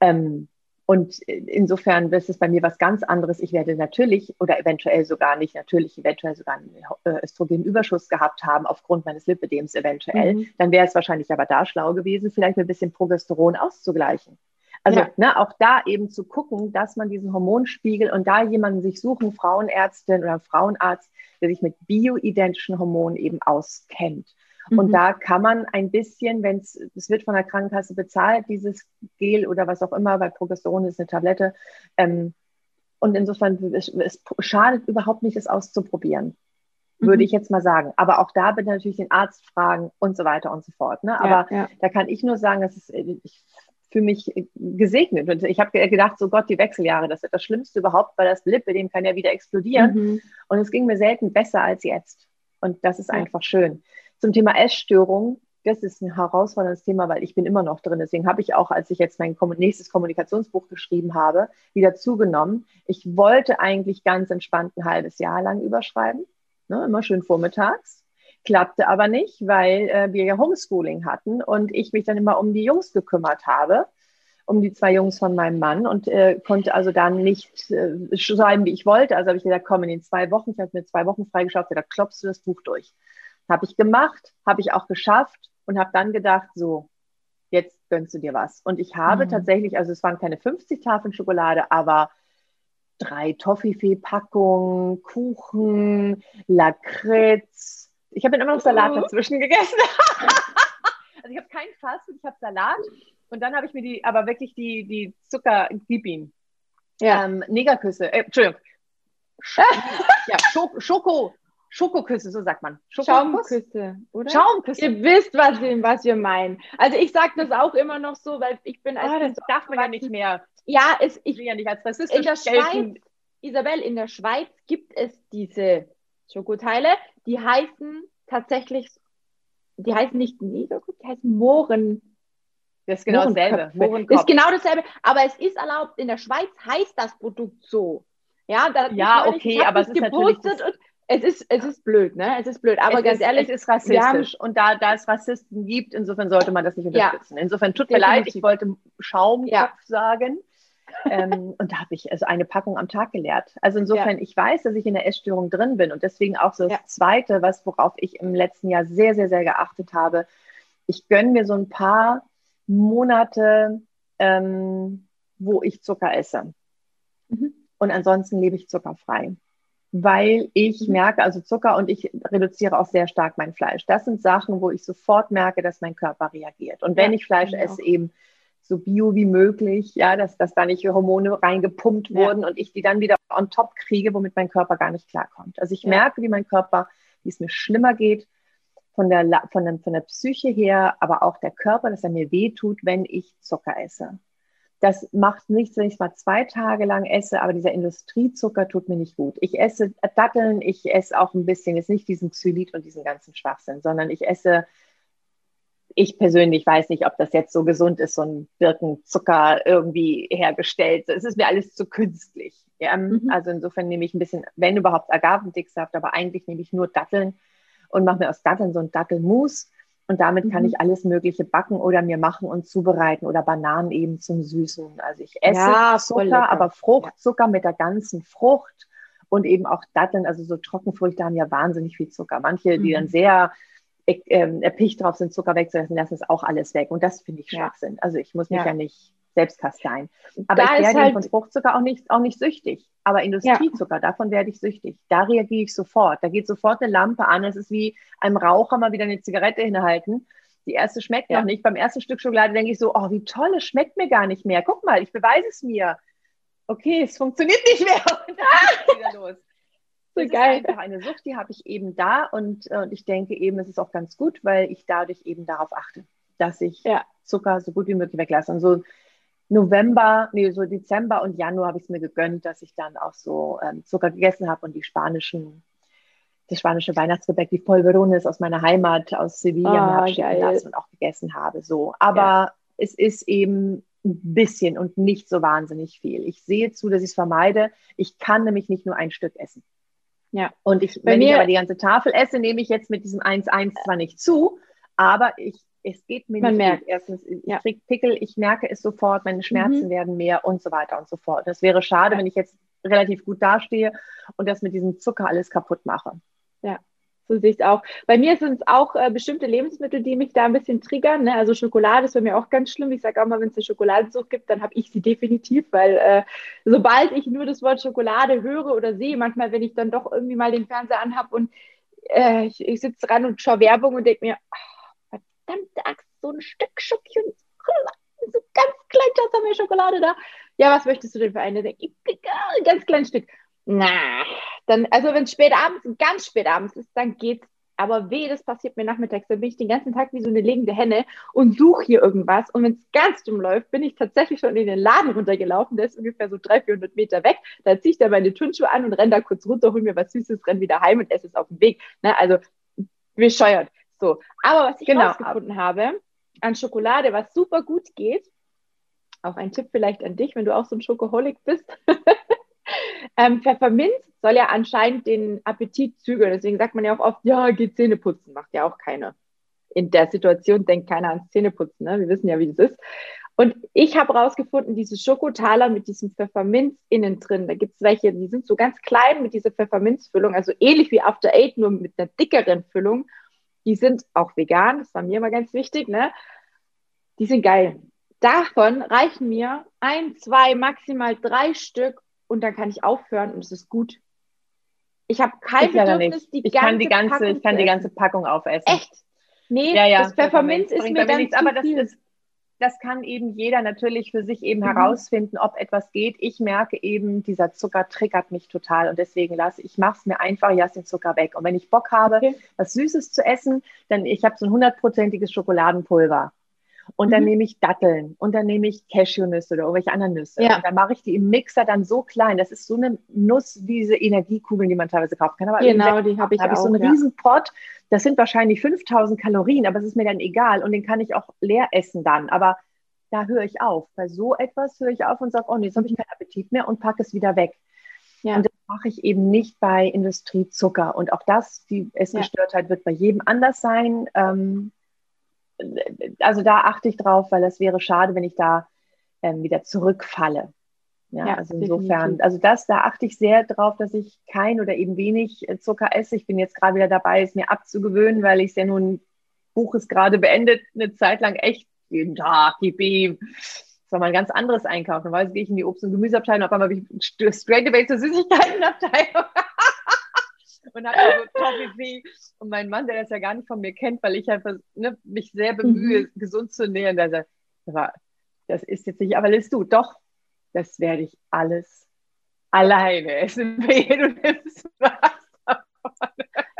Ähm, und insofern ist es bei mir was ganz anderes. Ich werde natürlich oder eventuell sogar nicht, natürlich eventuell sogar einen äh, Östrogenüberschuss gehabt haben aufgrund meines Lipidems eventuell. Mhm. Dann wäre es wahrscheinlich aber da schlau gewesen, vielleicht ein bisschen Progesteron auszugleichen. Also ja. ne, auch da eben zu gucken, dass man diesen Hormonspiegel und da jemanden sich suchen, Frauenärztin oder Frauenarzt, der sich mit bioidentischen Hormonen eben auskennt. Mhm. Und da kann man ein bisschen, wenn es, es wird von der Krankenkasse bezahlt, dieses Gel oder was auch immer, weil Progesteron ist eine Tablette, ähm, Und insofern, es, es schadet überhaupt nicht, es auszuprobieren würde mhm. ich jetzt mal sagen. Aber auch da bitte natürlich den Arzt fragen und so weiter und so fort. Ne? Aber ja, ja. da kann ich nur sagen, dass es, ich fühle mich gesegnet. Und ich habe gedacht, so Gott, die Wechseljahre, das ist das Schlimmste überhaupt, weil das Lippe, dem kann ja wieder explodieren. Mhm. Und es ging mir selten besser als jetzt. Und das ist ja. einfach schön. Zum Thema Essstörung, das ist ein herausforderndes Thema, weil ich bin immer noch drin. Deswegen habe ich auch, als ich jetzt mein nächstes Kommunikationsbuch geschrieben habe, wieder zugenommen. Ich wollte eigentlich ganz entspannt ein halbes Jahr lang überschreiben, ne, immer schön vormittags. Klappte aber nicht, weil äh, wir ja Homeschooling hatten und ich mich dann immer um die Jungs gekümmert habe, um die zwei Jungs von meinem Mann und äh, konnte also dann nicht äh, schreiben, wie ich wollte. Also habe ich gesagt, komm, in den zwei Wochen, ich habe mir zwei Wochen freigeschaut, da klopfst du das Buch durch. Habe ich gemacht, habe ich auch geschafft und habe dann gedacht, so, jetzt gönnst du dir was. Und ich habe mhm. tatsächlich, also es waren keine 50 Tafeln Schokolade, aber drei Toffifee-Packungen, Kuchen, Lakritz. Ich habe immer noch Salat oh. dazwischen gegessen. also ich habe kein Fast, ich habe Salat und dann habe ich mir die, aber wirklich die, die Zucker, gib ihm. Ja. Ähm, Negerküsse, äh, Entschuldigung. ja, Schoko, Schoko, Schokoküsse, so sagt man. Schaumküsse, oder? Schaumküsse. Ihr wisst, was wir, was wir meinen. Also ich sage das auch immer noch so, weil ich bin als... Oh, das darf man ja nicht mehr. Ja, es, ich will ja nicht als rassistisch in der Schweiz, Isabel, in der Schweiz gibt es diese Schokoteile, die heißen tatsächlich, die heißen nicht Negergut, die heißen Mohren. Das ist genau dasselbe. Das ist genau dasselbe, aber es ist erlaubt, in der Schweiz heißt das Produkt so. Ja, da, ja okay, aber es ist natürlich... Es ist, es ist blöd, ne? Es ist blöd. Aber es ganz ist, ehrlich. Es ist rassistisch. Haben, und da, da es Rassisten gibt, insofern sollte man das nicht unterstützen. Ja, insofern tut mir leid, ich wollte Schaumkopf ja. sagen. Ähm, und da habe ich also eine Packung am Tag geleert. Also insofern, ja. ich weiß, dass ich in der Essstörung drin bin und deswegen auch so das Zweite, was worauf ich im letzten Jahr sehr, sehr, sehr geachtet habe. Ich gönne mir so ein paar Monate, ähm, wo ich Zucker esse. Mhm. Und ansonsten lebe ich zuckerfrei weil ich mhm. merke, also Zucker und ich reduziere auch sehr stark mein Fleisch. Das sind Sachen, wo ich sofort merke, dass mein Körper reagiert. Und wenn ja, ich Fleisch esse, eben so bio wie möglich, ja, dass, dass da nicht Hormone reingepumpt wurden ja. und ich die dann wieder on top kriege, womit mein Körper gar nicht klarkommt. Also ich ja. merke, wie mein Körper, wie es mir schlimmer geht, von der, von, der, von der Psyche her, aber auch der Körper, dass er mir wehtut, wenn ich Zucker esse. Das macht nichts, wenn ich es mal zwei Tage lang esse, aber dieser Industriezucker tut mir nicht gut. Ich esse Datteln, ich esse auch ein bisschen, jetzt nicht diesen Xylit und diesen ganzen Schwachsinn, sondern ich esse, ich persönlich weiß nicht, ob das jetzt so gesund ist, so ein Birkenzucker irgendwie hergestellt. Es ist mir alles zu künstlich. Ja? Mhm. Also insofern nehme ich ein bisschen, wenn überhaupt Agavendicksaft, aber eigentlich nehme ich nur Datteln und mache mir aus Datteln so ein Dattelmus und damit kann mhm. ich alles Mögliche backen oder mir machen und zubereiten oder Bananen eben zum Süßen. Also ich esse ja, Zucker, aber Fruchtzucker ja. mit der ganzen Frucht und eben auch Datteln. Also so Trockenfrüchte haben ja wahnsinnig viel Zucker. Manche, die mhm. dann sehr äh, erpicht drauf sind, Zucker wegzulassen, lassen es auch alles weg. Und das finde ich Schwachsinn. Ja. Also ich muss mich ja, ja nicht selbst kasteien. Aber da ich werde halt von Fruchtzucker auch nicht, auch nicht süchtig. Aber Industriezucker, ja. davon werde ich süchtig. Da reagiere ich sofort. Da geht sofort eine Lampe an. Es ist wie einem Raucher mal wieder eine Zigarette hinhalten. Die erste schmeckt ja. noch nicht. Beim ersten Stück Schokolade denke ich so, oh, wie toll, es schmeckt mir gar nicht mehr. Guck mal, ich beweise es mir. Okay, es funktioniert nicht mehr. Und dann geht wieder los. So das geil. ist einfach eine Sucht, die habe ich eben da und, und ich denke eben, es ist auch ganz gut, weil ich dadurch eben darauf achte, dass ich ja. Zucker so gut wie möglich weglasse. Und so November, nee, so Dezember und Januar habe ich es mir gegönnt, dass ich dann auch so ähm, Zucker gegessen habe und die spanischen, das spanische Weihnachtsgebäck, die Polverones aus meiner Heimat, aus Sevilla, oh, mir lassen und auch gegessen habe. So. Aber ja. es ist eben ein bisschen und nicht so wahnsinnig viel. Ich sehe zu, dass ich es vermeide. Ich kann nämlich nicht nur ein Stück essen. Ja. Und ich, wenn ich aber die ganze Tafel esse, nehme ich jetzt mit diesem 1-1 zwar nicht zu, aber ich es geht mir Man nicht merkt. Gut. Erstens, ich ja. kriege Pickel, ich merke es sofort, meine Schmerzen mhm. werden mehr und so weiter und so fort. Das wäre schade, ja. wenn ich jetzt relativ gut dastehe und das mit diesem Zucker alles kaputt mache. Ja, so auch. Bei mir sind es auch äh, bestimmte Lebensmittel, die mich da ein bisschen triggern. Ne? Also Schokolade ist bei mir auch ganz schlimm. Ich sage auch mal, wenn es eine Schokoladensucht gibt, dann habe ich sie definitiv, weil äh, sobald ich nur das Wort Schokolade höre oder sehe, manchmal, wenn ich dann doch irgendwie mal den Fernseher anhabe und äh, ich, ich sitze dran und schaue Werbung und denke mir, ach, verdammte Axt, so ein Stück Schokolade, so ganz klein Schokolade da. ja, was möchtest du denn für eine? Ganz kleines Stück. Na, dann, also wenn es spät abends, ganz spät abends ist, dann geht's. Aber weh, das passiert mir nachmittags. Dann bin ich den ganzen Tag wie so eine legende Henne und suche hier irgendwas. Und wenn es ganz dumm läuft, bin ich tatsächlich schon in den Laden runtergelaufen. Der ist ungefähr so 300, 400 Meter weg. Da ziehe ich da meine Turnschuhe an und renne da kurz runter, hole mir was Süßes, renne wieder heim und esse es auf dem Weg. Ne? Also bescheuert. So. Aber was ich genau. rausgefunden habe an Schokolade, was super gut geht, auch ein Tipp vielleicht an dich, wenn du auch so ein Schokoholik bist. ähm, Pfefferminz soll ja anscheinend den Appetit zügeln. Deswegen sagt man ja auch oft, ja, geht Zähne putzen. Macht ja auch keiner. In der Situation denkt keiner ans Zähneputzen. Ne? Wir wissen ja, wie das ist. Und ich habe rausgefunden, diese Schokotaler mit diesem Pfefferminz innen drin, da gibt es welche, die sind so ganz klein mit dieser Pfefferminzfüllung, also ähnlich wie After Eight, nur mit einer dickeren Füllung. Die sind auch vegan, das war mir immer ganz wichtig, ne? Die sind geil. Davon reichen mir ein, zwei, maximal drei Stück und dann kann ich aufhören und es ist gut. Ich habe kein ich Bedürfnis, die ich ganze kann die ganze, Packung Ich kann die ganze Packung aufessen. Echt? Nee, ja, ja, das Pfefferminz, ist mir dann nichts, aber das ist, das kann eben jeder natürlich für sich eben mhm. herausfinden, ob etwas geht. Ich merke eben, dieser Zucker triggert mich total und deswegen lasse ich mache es mir einfach, ich lasse den Zucker weg. Und wenn ich Bock habe, okay. was Süßes zu essen, dann ich habe so ein hundertprozentiges Schokoladenpulver. Und dann mhm. nehme ich Datteln und dann nehme ich Cashewnüsse oder irgendwelche anderen Nüsse. Ja. Und dann mache ich die im Mixer dann so klein. Das ist so eine Nuss, diese Energiekugeln, die man teilweise kaufen kann. Aber genau, die habe ich hab auch. Ich so einen ja. riesen Pot. Das sind wahrscheinlich 5000 Kalorien, aber es ist mir dann egal. Und den kann ich auch leer essen dann. Aber da höre ich auf. Bei so etwas höre ich auf und sage, oh nee, jetzt habe ich keinen Appetit mehr und packe es wieder weg. Ja. Und das mache ich eben nicht bei Industriezucker. Und auch das, die Essgestörtheit ja. wird bei jedem anders sein. Ähm, also da achte ich drauf, weil es wäre schade, wenn ich da ähm, wieder zurückfalle. Ja, ja also insofern, definitiv. also das, da achte ich sehr drauf, dass ich kein oder eben wenig äh, Zucker esse. Ich bin jetzt gerade wieder dabei, es mir abzugewöhnen, weil ich es ja nun, Buch ist gerade beendet, eine Zeit lang echt jeden Tag, gib ihm. Das war mal ein ganz anderes Einkaufen. Normalerweise gehe ich in die Obst- und Gemüseabteilung, auf einmal habe ich straight away zur Süßigkeitenabteilung und habe so Toffee Und mein Mann, der das ja gar nicht von mir kennt, weil ich einfach ne, mich sehr bemühe, mhm. gesund zu ernähren, der sagt, das ist jetzt nicht, aber lässt du, doch, das werde ich alles alleine essen. Du nimmst was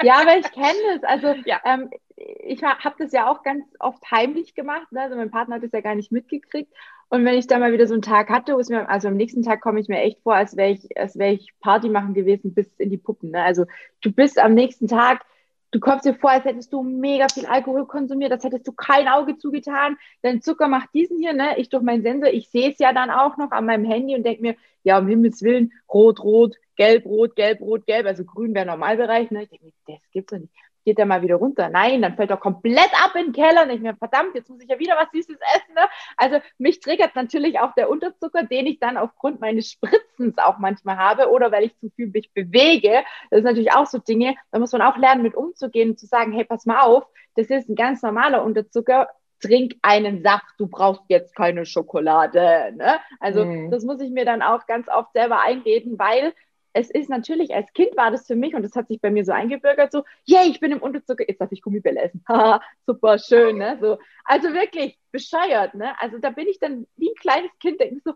ja, aber ich kenne das. Also ja. ähm, ich habe das ja auch ganz oft heimlich gemacht. Ne? Also mein Partner hat das ja gar nicht mitgekriegt. Und wenn ich dann mal wieder so einen Tag hatte, mir, also am nächsten Tag komme ich mir echt vor, als wäre ich, als ich Party machen gewesen bis in die Puppen. Ne? Also du bist am nächsten Tag, du kommst dir vor, als hättest du mega viel Alkohol konsumiert, als hättest du kein Auge zugetan. Dein Zucker macht diesen hier, ne? Ich durch meinen Sensor, ich sehe es ja dann auch noch an meinem Handy und denke mir, ja, um Himmels Willen, rot, rot, gelb, rot, gelb, rot, gelb. Also grün wäre Normalbereich. Ne? Ich denke mir, das gibt's doch nicht geht er mal wieder runter. Nein, dann fällt er komplett ab in den Keller und ich mir, verdammt, jetzt muss ich ja wieder was Süßes essen. Ne? Also mich triggert natürlich auch der Unterzucker, den ich dann aufgrund meines Spritzens auch manchmal habe oder weil ich zu viel mich bewege. Das ist natürlich auch so Dinge, da muss man auch lernen, mit umzugehen und zu sagen, hey, pass mal auf, das ist ein ganz normaler Unterzucker, trink einen Saft, du brauchst jetzt keine Schokolade. Ne? Also mhm. das muss ich mir dann auch ganz oft selber einreden, weil es ist natürlich, als Kind war das für mich und das hat sich bei mir so eingebürgert, so, yay, ich bin im Unterzucker, jetzt darf ich Gummibälle essen. Haha, super schön, ne? So, also wirklich bescheuert, ne? Also da bin ich dann wie ein kleines Kind, denke so,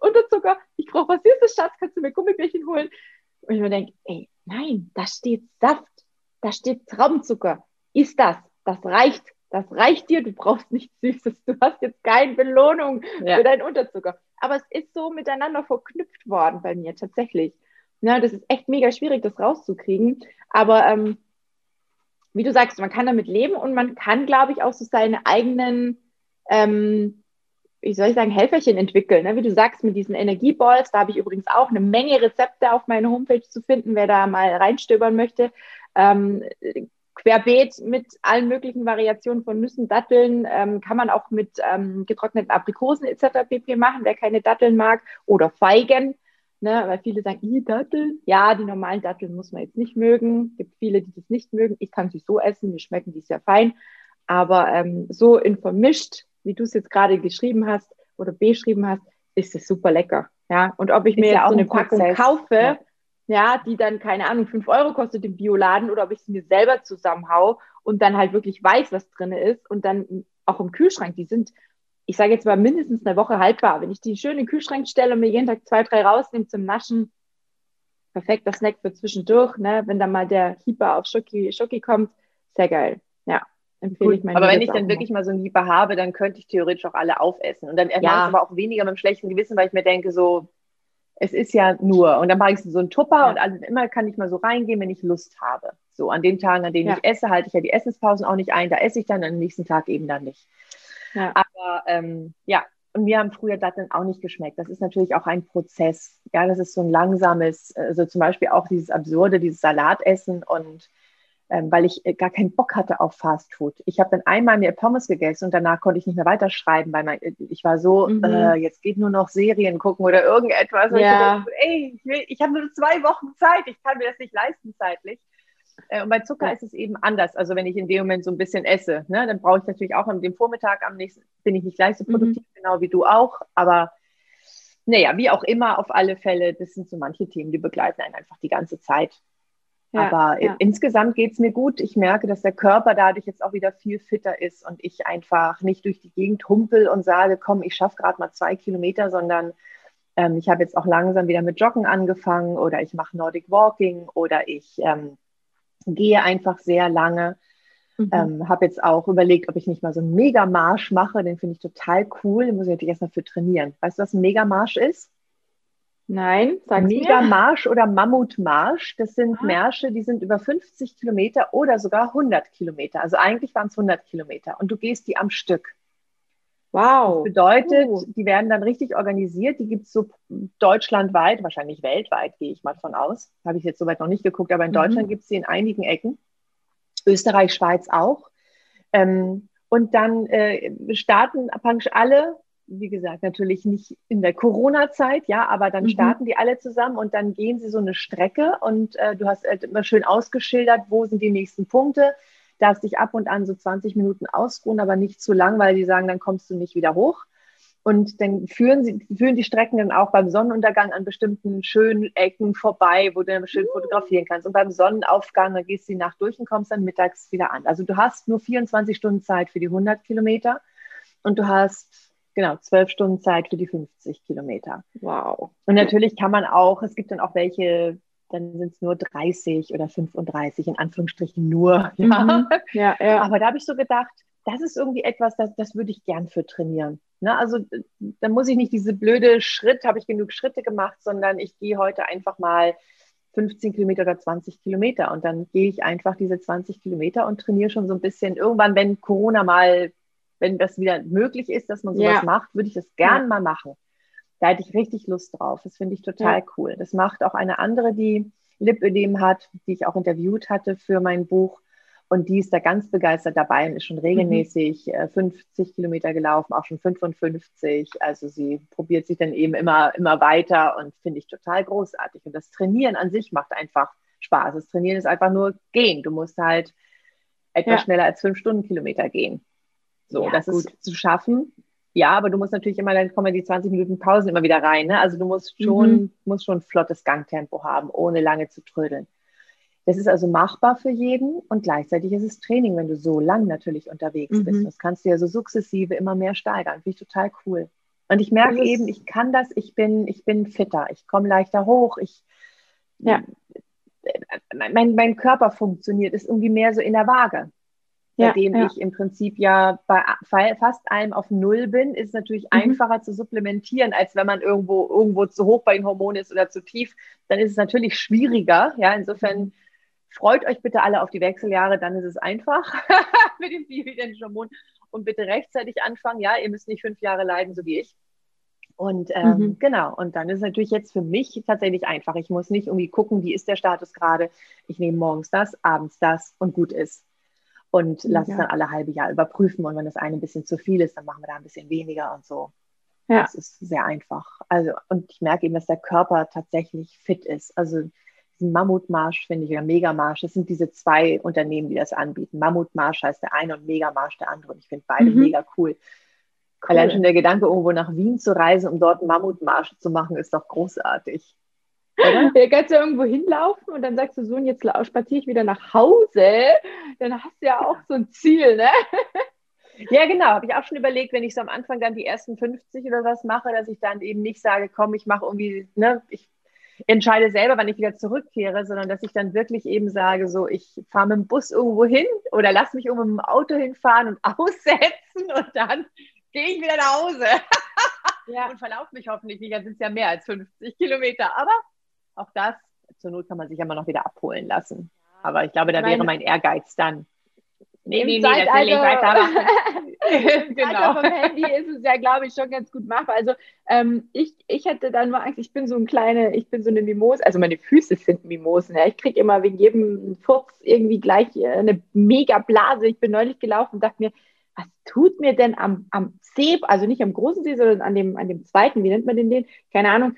Unterzucker, ich brauche was Süßes, Schatz, kannst du mir Gummibärchen holen? Und ich mir denke, ey, nein, da steht Saft, da steht Traubenzucker. Ist das? Das reicht. Das reicht dir, du brauchst nichts Süßes. Du hast jetzt keine Belohnung ja. für deinen Unterzucker. Aber es ist so miteinander verknüpft worden bei mir tatsächlich. Ne, das ist echt mega schwierig, das rauszukriegen. Aber ähm, wie du sagst, man kann damit leben und man kann, glaube ich, auch so seine eigenen, ähm, wie soll ich sagen, Helferchen entwickeln. Ne? Wie du sagst, mit diesen Energieballs, da habe ich übrigens auch eine Menge Rezepte auf meiner Homepage zu finden, wer da mal reinstöbern möchte. Ähm, querbeet mit allen möglichen Variationen von Nüssen, Datteln, ähm, kann man auch mit ähm, getrockneten Aprikosen etc. pp. machen, wer keine Datteln mag, oder Feigen. Ne, weil viele sagen, i Datteln. Ja, die normalen Datteln muss man jetzt nicht mögen. Es gibt viele, die das nicht mögen. Ich kann sie so essen, mir schmecken die sehr fein. Aber ähm, so in vermischt, wie du es jetzt gerade geschrieben hast oder beschrieben hast, ist es super lecker. Ja, und ob ich ist mir ja jetzt so eine Packung Prozess. kaufe, ja. ja. die dann, keine Ahnung, fünf Euro kostet im Bioladen oder ob ich sie mir selber zusammenhau und dann halt wirklich weiß, was drin ist und dann auch im Kühlschrank, die sind ich sage jetzt mal mindestens eine Woche haltbar. Wenn ich die schön in den Kühlschrank stelle und mir jeden Tag zwei, drei rausnehme zum Naschen, perfekter Snack für zwischendurch, ne? wenn dann mal der Keeper auf Schoki, Schoki kommt, sehr geil. Ja, empfehle ich meinen Aber wenn ich dann wirklich mal so einen Keeper habe, dann könnte ich theoretisch auch alle aufessen. Und dann ja. mache ich aber auch weniger mit dem schlechten Gewissen, weil ich mir denke, so, es ist ja nur. Und dann mache ich so einen Tupper ja. und also immer kann ich mal so reingehen, wenn ich Lust habe. So an den Tagen, an denen ja. ich esse, halte ich ja die Essenspausen auch nicht ein. Da esse ich dann, am nächsten Tag eben dann nicht. Ja. Aber ähm, ja, und mir haben früher Datteln auch nicht geschmeckt. Das ist natürlich auch ein Prozess. Ja, das ist so ein langsames, also zum Beispiel auch dieses absurde, dieses Salatessen und ähm, weil ich äh, gar keinen Bock hatte auf Fast Food. Ich habe dann einmal mir Pommes gegessen und danach konnte ich nicht mehr weiterschreiben, weil mein, äh, ich war so, mhm. äh, jetzt geht nur noch Serien gucken oder irgendetwas. Ja. Ich dachte, ey, ich, ich habe nur zwei Wochen Zeit, ich kann mir das nicht leisten zeitlich. Äh, und bei Zucker ja. ist es eben anders. Also wenn ich in dem Moment so ein bisschen esse, ne, dann brauche ich natürlich auch am dem Vormittag am nächsten, bin ich nicht gleich so mhm. produktiv, mhm. genau wie du auch. Aber naja, wie auch immer, auf alle Fälle, das sind so manche Themen, die begleiten einen einfach die ganze Zeit. Ja, Aber ja. insgesamt geht es mir gut. Ich merke, dass der Körper dadurch jetzt auch wieder viel fitter ist und ich einfach nicht durch die Gegend humpel und sage, komm, ich schaffe gerade mal zwei Kilometer, sondern ähm, ich habe jetzt auch langsam wieder mit Joggen angefangen oder ich mache Nordic Walking oder ich ähm, gehe einfach sehr lange. Mhm. Ähm, habe jetzt auch überlegt, ob ich nicht mal so einen Megamarsch mache. Den finde ich total cool. Den muss ich natürlich erstmal für trainieren. Weißt du, was ein Megamarsch ist? Nein, sag Megamarsch oder Mammutmarsch. Das sind ah. Märsche, die sind über 50 Kilometer oder sogar 100 Kilometer. Also eigentlich waren es 100 Kilometer. Und du gehst die am Stück. Wow. Das bedeutet, uh. die werden dann richtig organisiert. Die gibt es so deutschlandweit, wahrscheinlich weltweit, gehe ich mal von aus. Habe ich jetzt soweit noch nicht geguckt, aber in mhm. Deutschland gibt es sie in einigen Ecken. Österreich, Schweiz auch. Ähm, und dann äh, starten praktisch alle, wie gesagt, natürlich nicht in der Corona-Zeit, ja, aber dann mhm. starten die alle zusammen und dann gehen sie so eine Strecke und äh, du hast halt immer schön ausgeschildert, wo sind die nächsten Punkte darfst dich ab und an so 20 Minuten ausruhen, aber nicht zu lang, weil die sagen, dann kommst du nicht wieder hoch. Und dann führen, sie, führen die Strecken dann auch beim Sonnenuntergang an bestimmten schönen Ecken vorbei, wo du dann schön fotografieren kannst. Und beim Sonnenaufgang, dann gehst du die Nacht durch und kommst dann mittags wieder an. Also du hast nur 24 Stunden Zeit für die 100 Kilometer und du hast genau zwölf Stunden Zeit für die 50 Kilometer. Wow. Und natürlich kann man auch, es gibt dann auch welche, dann sind es nur 30 oder 35, in Anführungsstrichen nur. Ja, mhm. ja, ja. Aber da habe ich so gedacht, das ist irgendwie etwas, das, das würde ich gern für trainieren. Ne? Also da muss ich nicht diese blöde Schritt, habe ich genug Schritte gemacht, sondern ich gehe heute einfach mal 15 Kilometer oder 20 Kilometer und dann gehe ich einfach diese 20 Kilometer und trainiere schon so ein bisschen. Irgendwann, wenn Corona mal, wenn das wieder möglich ist, dass man sowas ja. macht, würde ich das gern ja. mal machen. Da hätte ich richtig Lust drauf. Das finde ich total ja. cool. Das macht auch eine andere, die Lipödem hat, die ich auch interviewt hatte für mein Buch. Und die ist da ganz begeistert dabei und ist schon regelmäßig mhm. 50 äh, Kilometer gelaufen, auch schon 55. Also sie probiert sich dann eben immer, immer weiter und finde ich total großartig. Und das Trainieren an sich macht einfach Spaß. Das Trainieren ist einfach nur gehen. Du musst halt etwas ja. schneller als fünf Stundenkilometer gehen. So, ja, das gut. ist zu schaffen. Ja, aber du musst natürlich immer, dann kommen die 20 Minuten Pausen immer wieder rein. Ne? Also du musst schon, mhm. musst schon flottes Gangtempo haben, ohne lange zu trödeln. Das ist also machbar für jeden und gleichzeitig ist es Training, wenn du so lang natürlich unterwegs mhm. bist. Das kannst du ja so sukzessive immer mehr steigern. Finde ich total cool. Und ich merke eben, ich kann das, ich bin, ich bin fitter, ich komme leichter hoch, ich, ja. mein, mein Körper funktioniert, ist irgendwie mehr so in der Waage ja, seitdem ja. ich im Prinzip ja bei fast allem auf Null bin, ist es natürlich mhm. einfacher zu supplementieren, als wenn man irgendwo, irgendwo zu hoch bei den Hormonen ist oder zu tief. Dann ist es natürlich schwieriger. Ja, insofern mhm. freut euch bitte alle auf die Wechseljahre, dann ist es einfach mit dem bioidentischen Hormon. Und bitte rechtzeitig anfangen. Ja, ihr müsst nicht fünf Jahre leiden, so wie ich. Und ähm, mhm. genau, und dann ist es natürlich jetzt für mich tatsächlich einfach. Ich muss nicht irgendwie gucken, wie ist der Status gerade. Ich nehme morgens das, abends das und gut ist und lass ja. es dann alle halbe Jahr überprüfen. Und wenn das eine ein bisschen zu viel ist, dann machen wir da ein bisschen weniger und so. Ja. Das ist sehr einfach. Also, und ich merke eben, dass der Körper tatsächlich fit ist. Also diesen Mammutmarsch finde ich oder Megamarsch, das sind diese zwei Unternehmen, die das anbieten. Mammutmarsch heißt der eine und Megamarsch der andere. Und ich finde beide mhm. mega cool. cool. Allein schon der Gedanke, irgendwo nach Wien zu reisen, um dort einen Mammutmarsch zu machen, ist doch großartig. Oder? Ja, kannst du irgendwo hinlaufen und dann sagst du so, und jetzt spaziere ich wieder nach Hause. Dann hast du ja auch so ein Ziel, ne? Ja, genau, habe ich auch schon überlegt, wenn ich so am Anfang dann die ersten 50 oder was mache, dass ich dann eben nicht sage, komm, ich mache irgendwie, ne, ich entscheide selber, wann ich wieder zurückkehre, sondern dass ich dann wirklich eben sage, so, ich fahre mit dem Bus irgendwo hin oder lass mich irgendwo mit dem Auto hinfahren und aussetzen und dann gehe ich wieder nach Hause. ja. Und verlaufe mich hoffentlich nicht, dann sind es ja mehr als 50 Kilometer. Aber auch das, zur Not kann man sich immer noch wieder abholen lassen. Aber ich glaube, da wäre mein Ehrgeiz dann. Nee, nee, nee, das will ich weitermachen. genau. vom Handy ist es ja, glaube ich, schon ganz gut machbar. Also ähm, ich, ich hätte dann mal Angst, ich bin so ein kleine, ich bin so eine Mimose, also meine Füße sind Mimosen. Ja. Ich kriege immer wegen jedem Furz irgendwie gleich äh, eine mega Blase. Ich bin neulich gelaufen und dachte mir, was tut mir denn am, am See, also nicht am großen See, sondern an dem, an dem zweiten, wie nennt man den den? Keine Ahnung.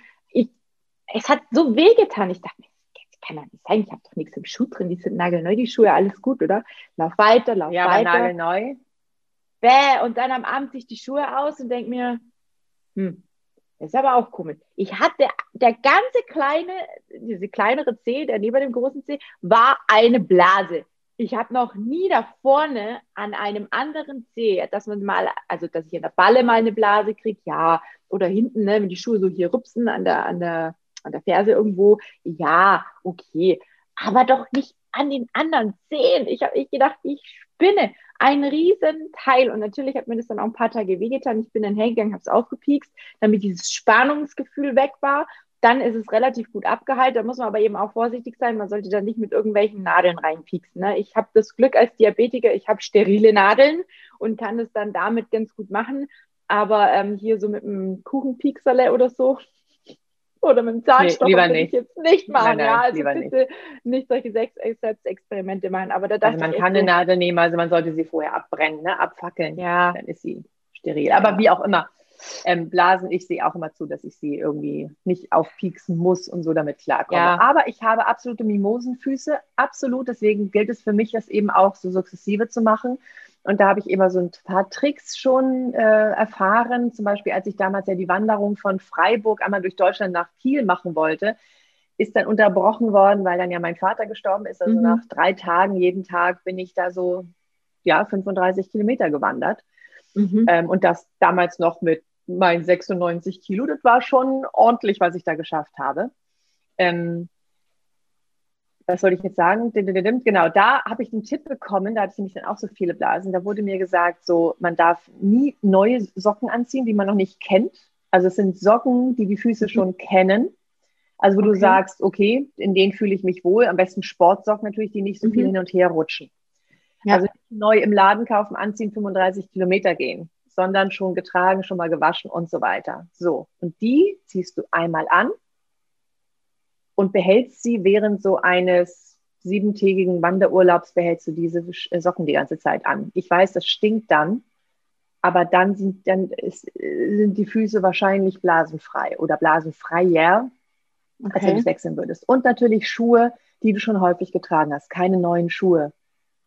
Ich, es hat so wehgetan. Ich dachte mir, kann doch nicht sein, ich habe doch nichts im Schuh drin, die sind nagelneu, die Schuhe, alles gut, oder? Lauf weiter, lauf ja, weiter. Ja, nagelneu. Bäh, und dann am Abend sich die Schuhe aus und denke mir, hm, das ist aber auch komisch. Ich hatte, der ganze kleine, diese kleinere Zeh, der neben dem großen Zeh, war eine Blase. Ich habe noch nie da vorne an einem anderen Zeh, dass man mal, also dass ich an der Balle mal eine Blase kriege, ja, oder hinten, ne, wenn die Schuhe so hier rüpsen an der, an der an der Ferse irgendwo, ja, okay, aber doch nicht an den anderen Zehen. Ich habe ich gedacht, ich spinne. Ein Riesenteil. Und natürlich hat mir das dann auch ein paar Tage wehgetan. Ich bin dann hergegangen, habe es aufgepiekst, damit dieses Spannungsgefühl weg war. Dann ist es relativ gut abgeheilt. Da muss man aber eben auch vorsichtig sein. Man sollte da nicht mit irgendwelchen Nadeln reinpieksen. Ne? Ich habe das Glück als Diabetiker, ich habe sterile Nadeln und kann es dann damit ganz gut machen. Aber ähm, hier so mit einem Kuchenpiekserle oder so, oder mit dem Zahnstocher nee, lieber nicht. ich jetzt nicht machen. Nein, nein, ja, also bitte nicht. nicht solche Selbstexperimente machen. Aber da also man kann eine Nadel nehmen, also man sollte sie vorher abbrennen, ne? abfackeln. Ja. Dann ist sie steril. Aber ja. wie auch immer. Ähm, Blasen, ich sehe auch immer zu, dass ich sie irgendwie nicht aufpieksen muss und so damit klarkomme. Ja. Aber ich habe absolute Mimosenfüße, absolut. Deswegen gilt es für mich, das eben auch so sukzessive zu machen. Und da habe ich immer so ein paar Tricks schon äh, erfahren. Zum Beispiel, als ich damals ja die Wanderung von Freiburg einmal durch Deutschland nach Kiel machen wollte, ist dann unterbrochen worden, weil dann ja mein Vater gestorben ist. Also mhm. nach drei Tagen, jeden Tag bin ich da so, ja, 35 Kilometer gewandert. Mhm. Ähm, und das damals noch mit meinen 96 Kilo. Das war schon ordentlich, was ich da geschafft habe. Ähm, was soll ich jetzt sagen? Genau, da habe ich einen Tipp bekommen, da hatte ich nämlich dann auch so viele Blasen. Da wurde mir gesagt, so, man darf nie neue Socken anziehen, die man noch nicht kennt. Also es sind Socken, die die Füße schon mhm. kennen. Also wo okay. du sagst, okay, in denen fühle ich mich wohl. Am besten Sportsocken natürlich, die nicht so viel mhm. hin und her rutschen. Ja. Also nicht neu im Laden kaufen, anziehen, 35 Kilometer gehen, sondern schon getragen, schon mal gewaschen und so weiter. So, und die ziehst du einmal an und behältst sie während so eines siebentägigen Wanderurlaubs, behältst du diese äh, Socken die ganze Zeit an. Ich weiß, das stinkt dann, aber dann sind, dann ist, sind die Füße wahrscheinlich blasenfrei oder blasenfreier, okay. als wenn du es wechseln würdest. Und natürlich Schuhe, die du schon häufig getragen hast, keine neuen Schuhe.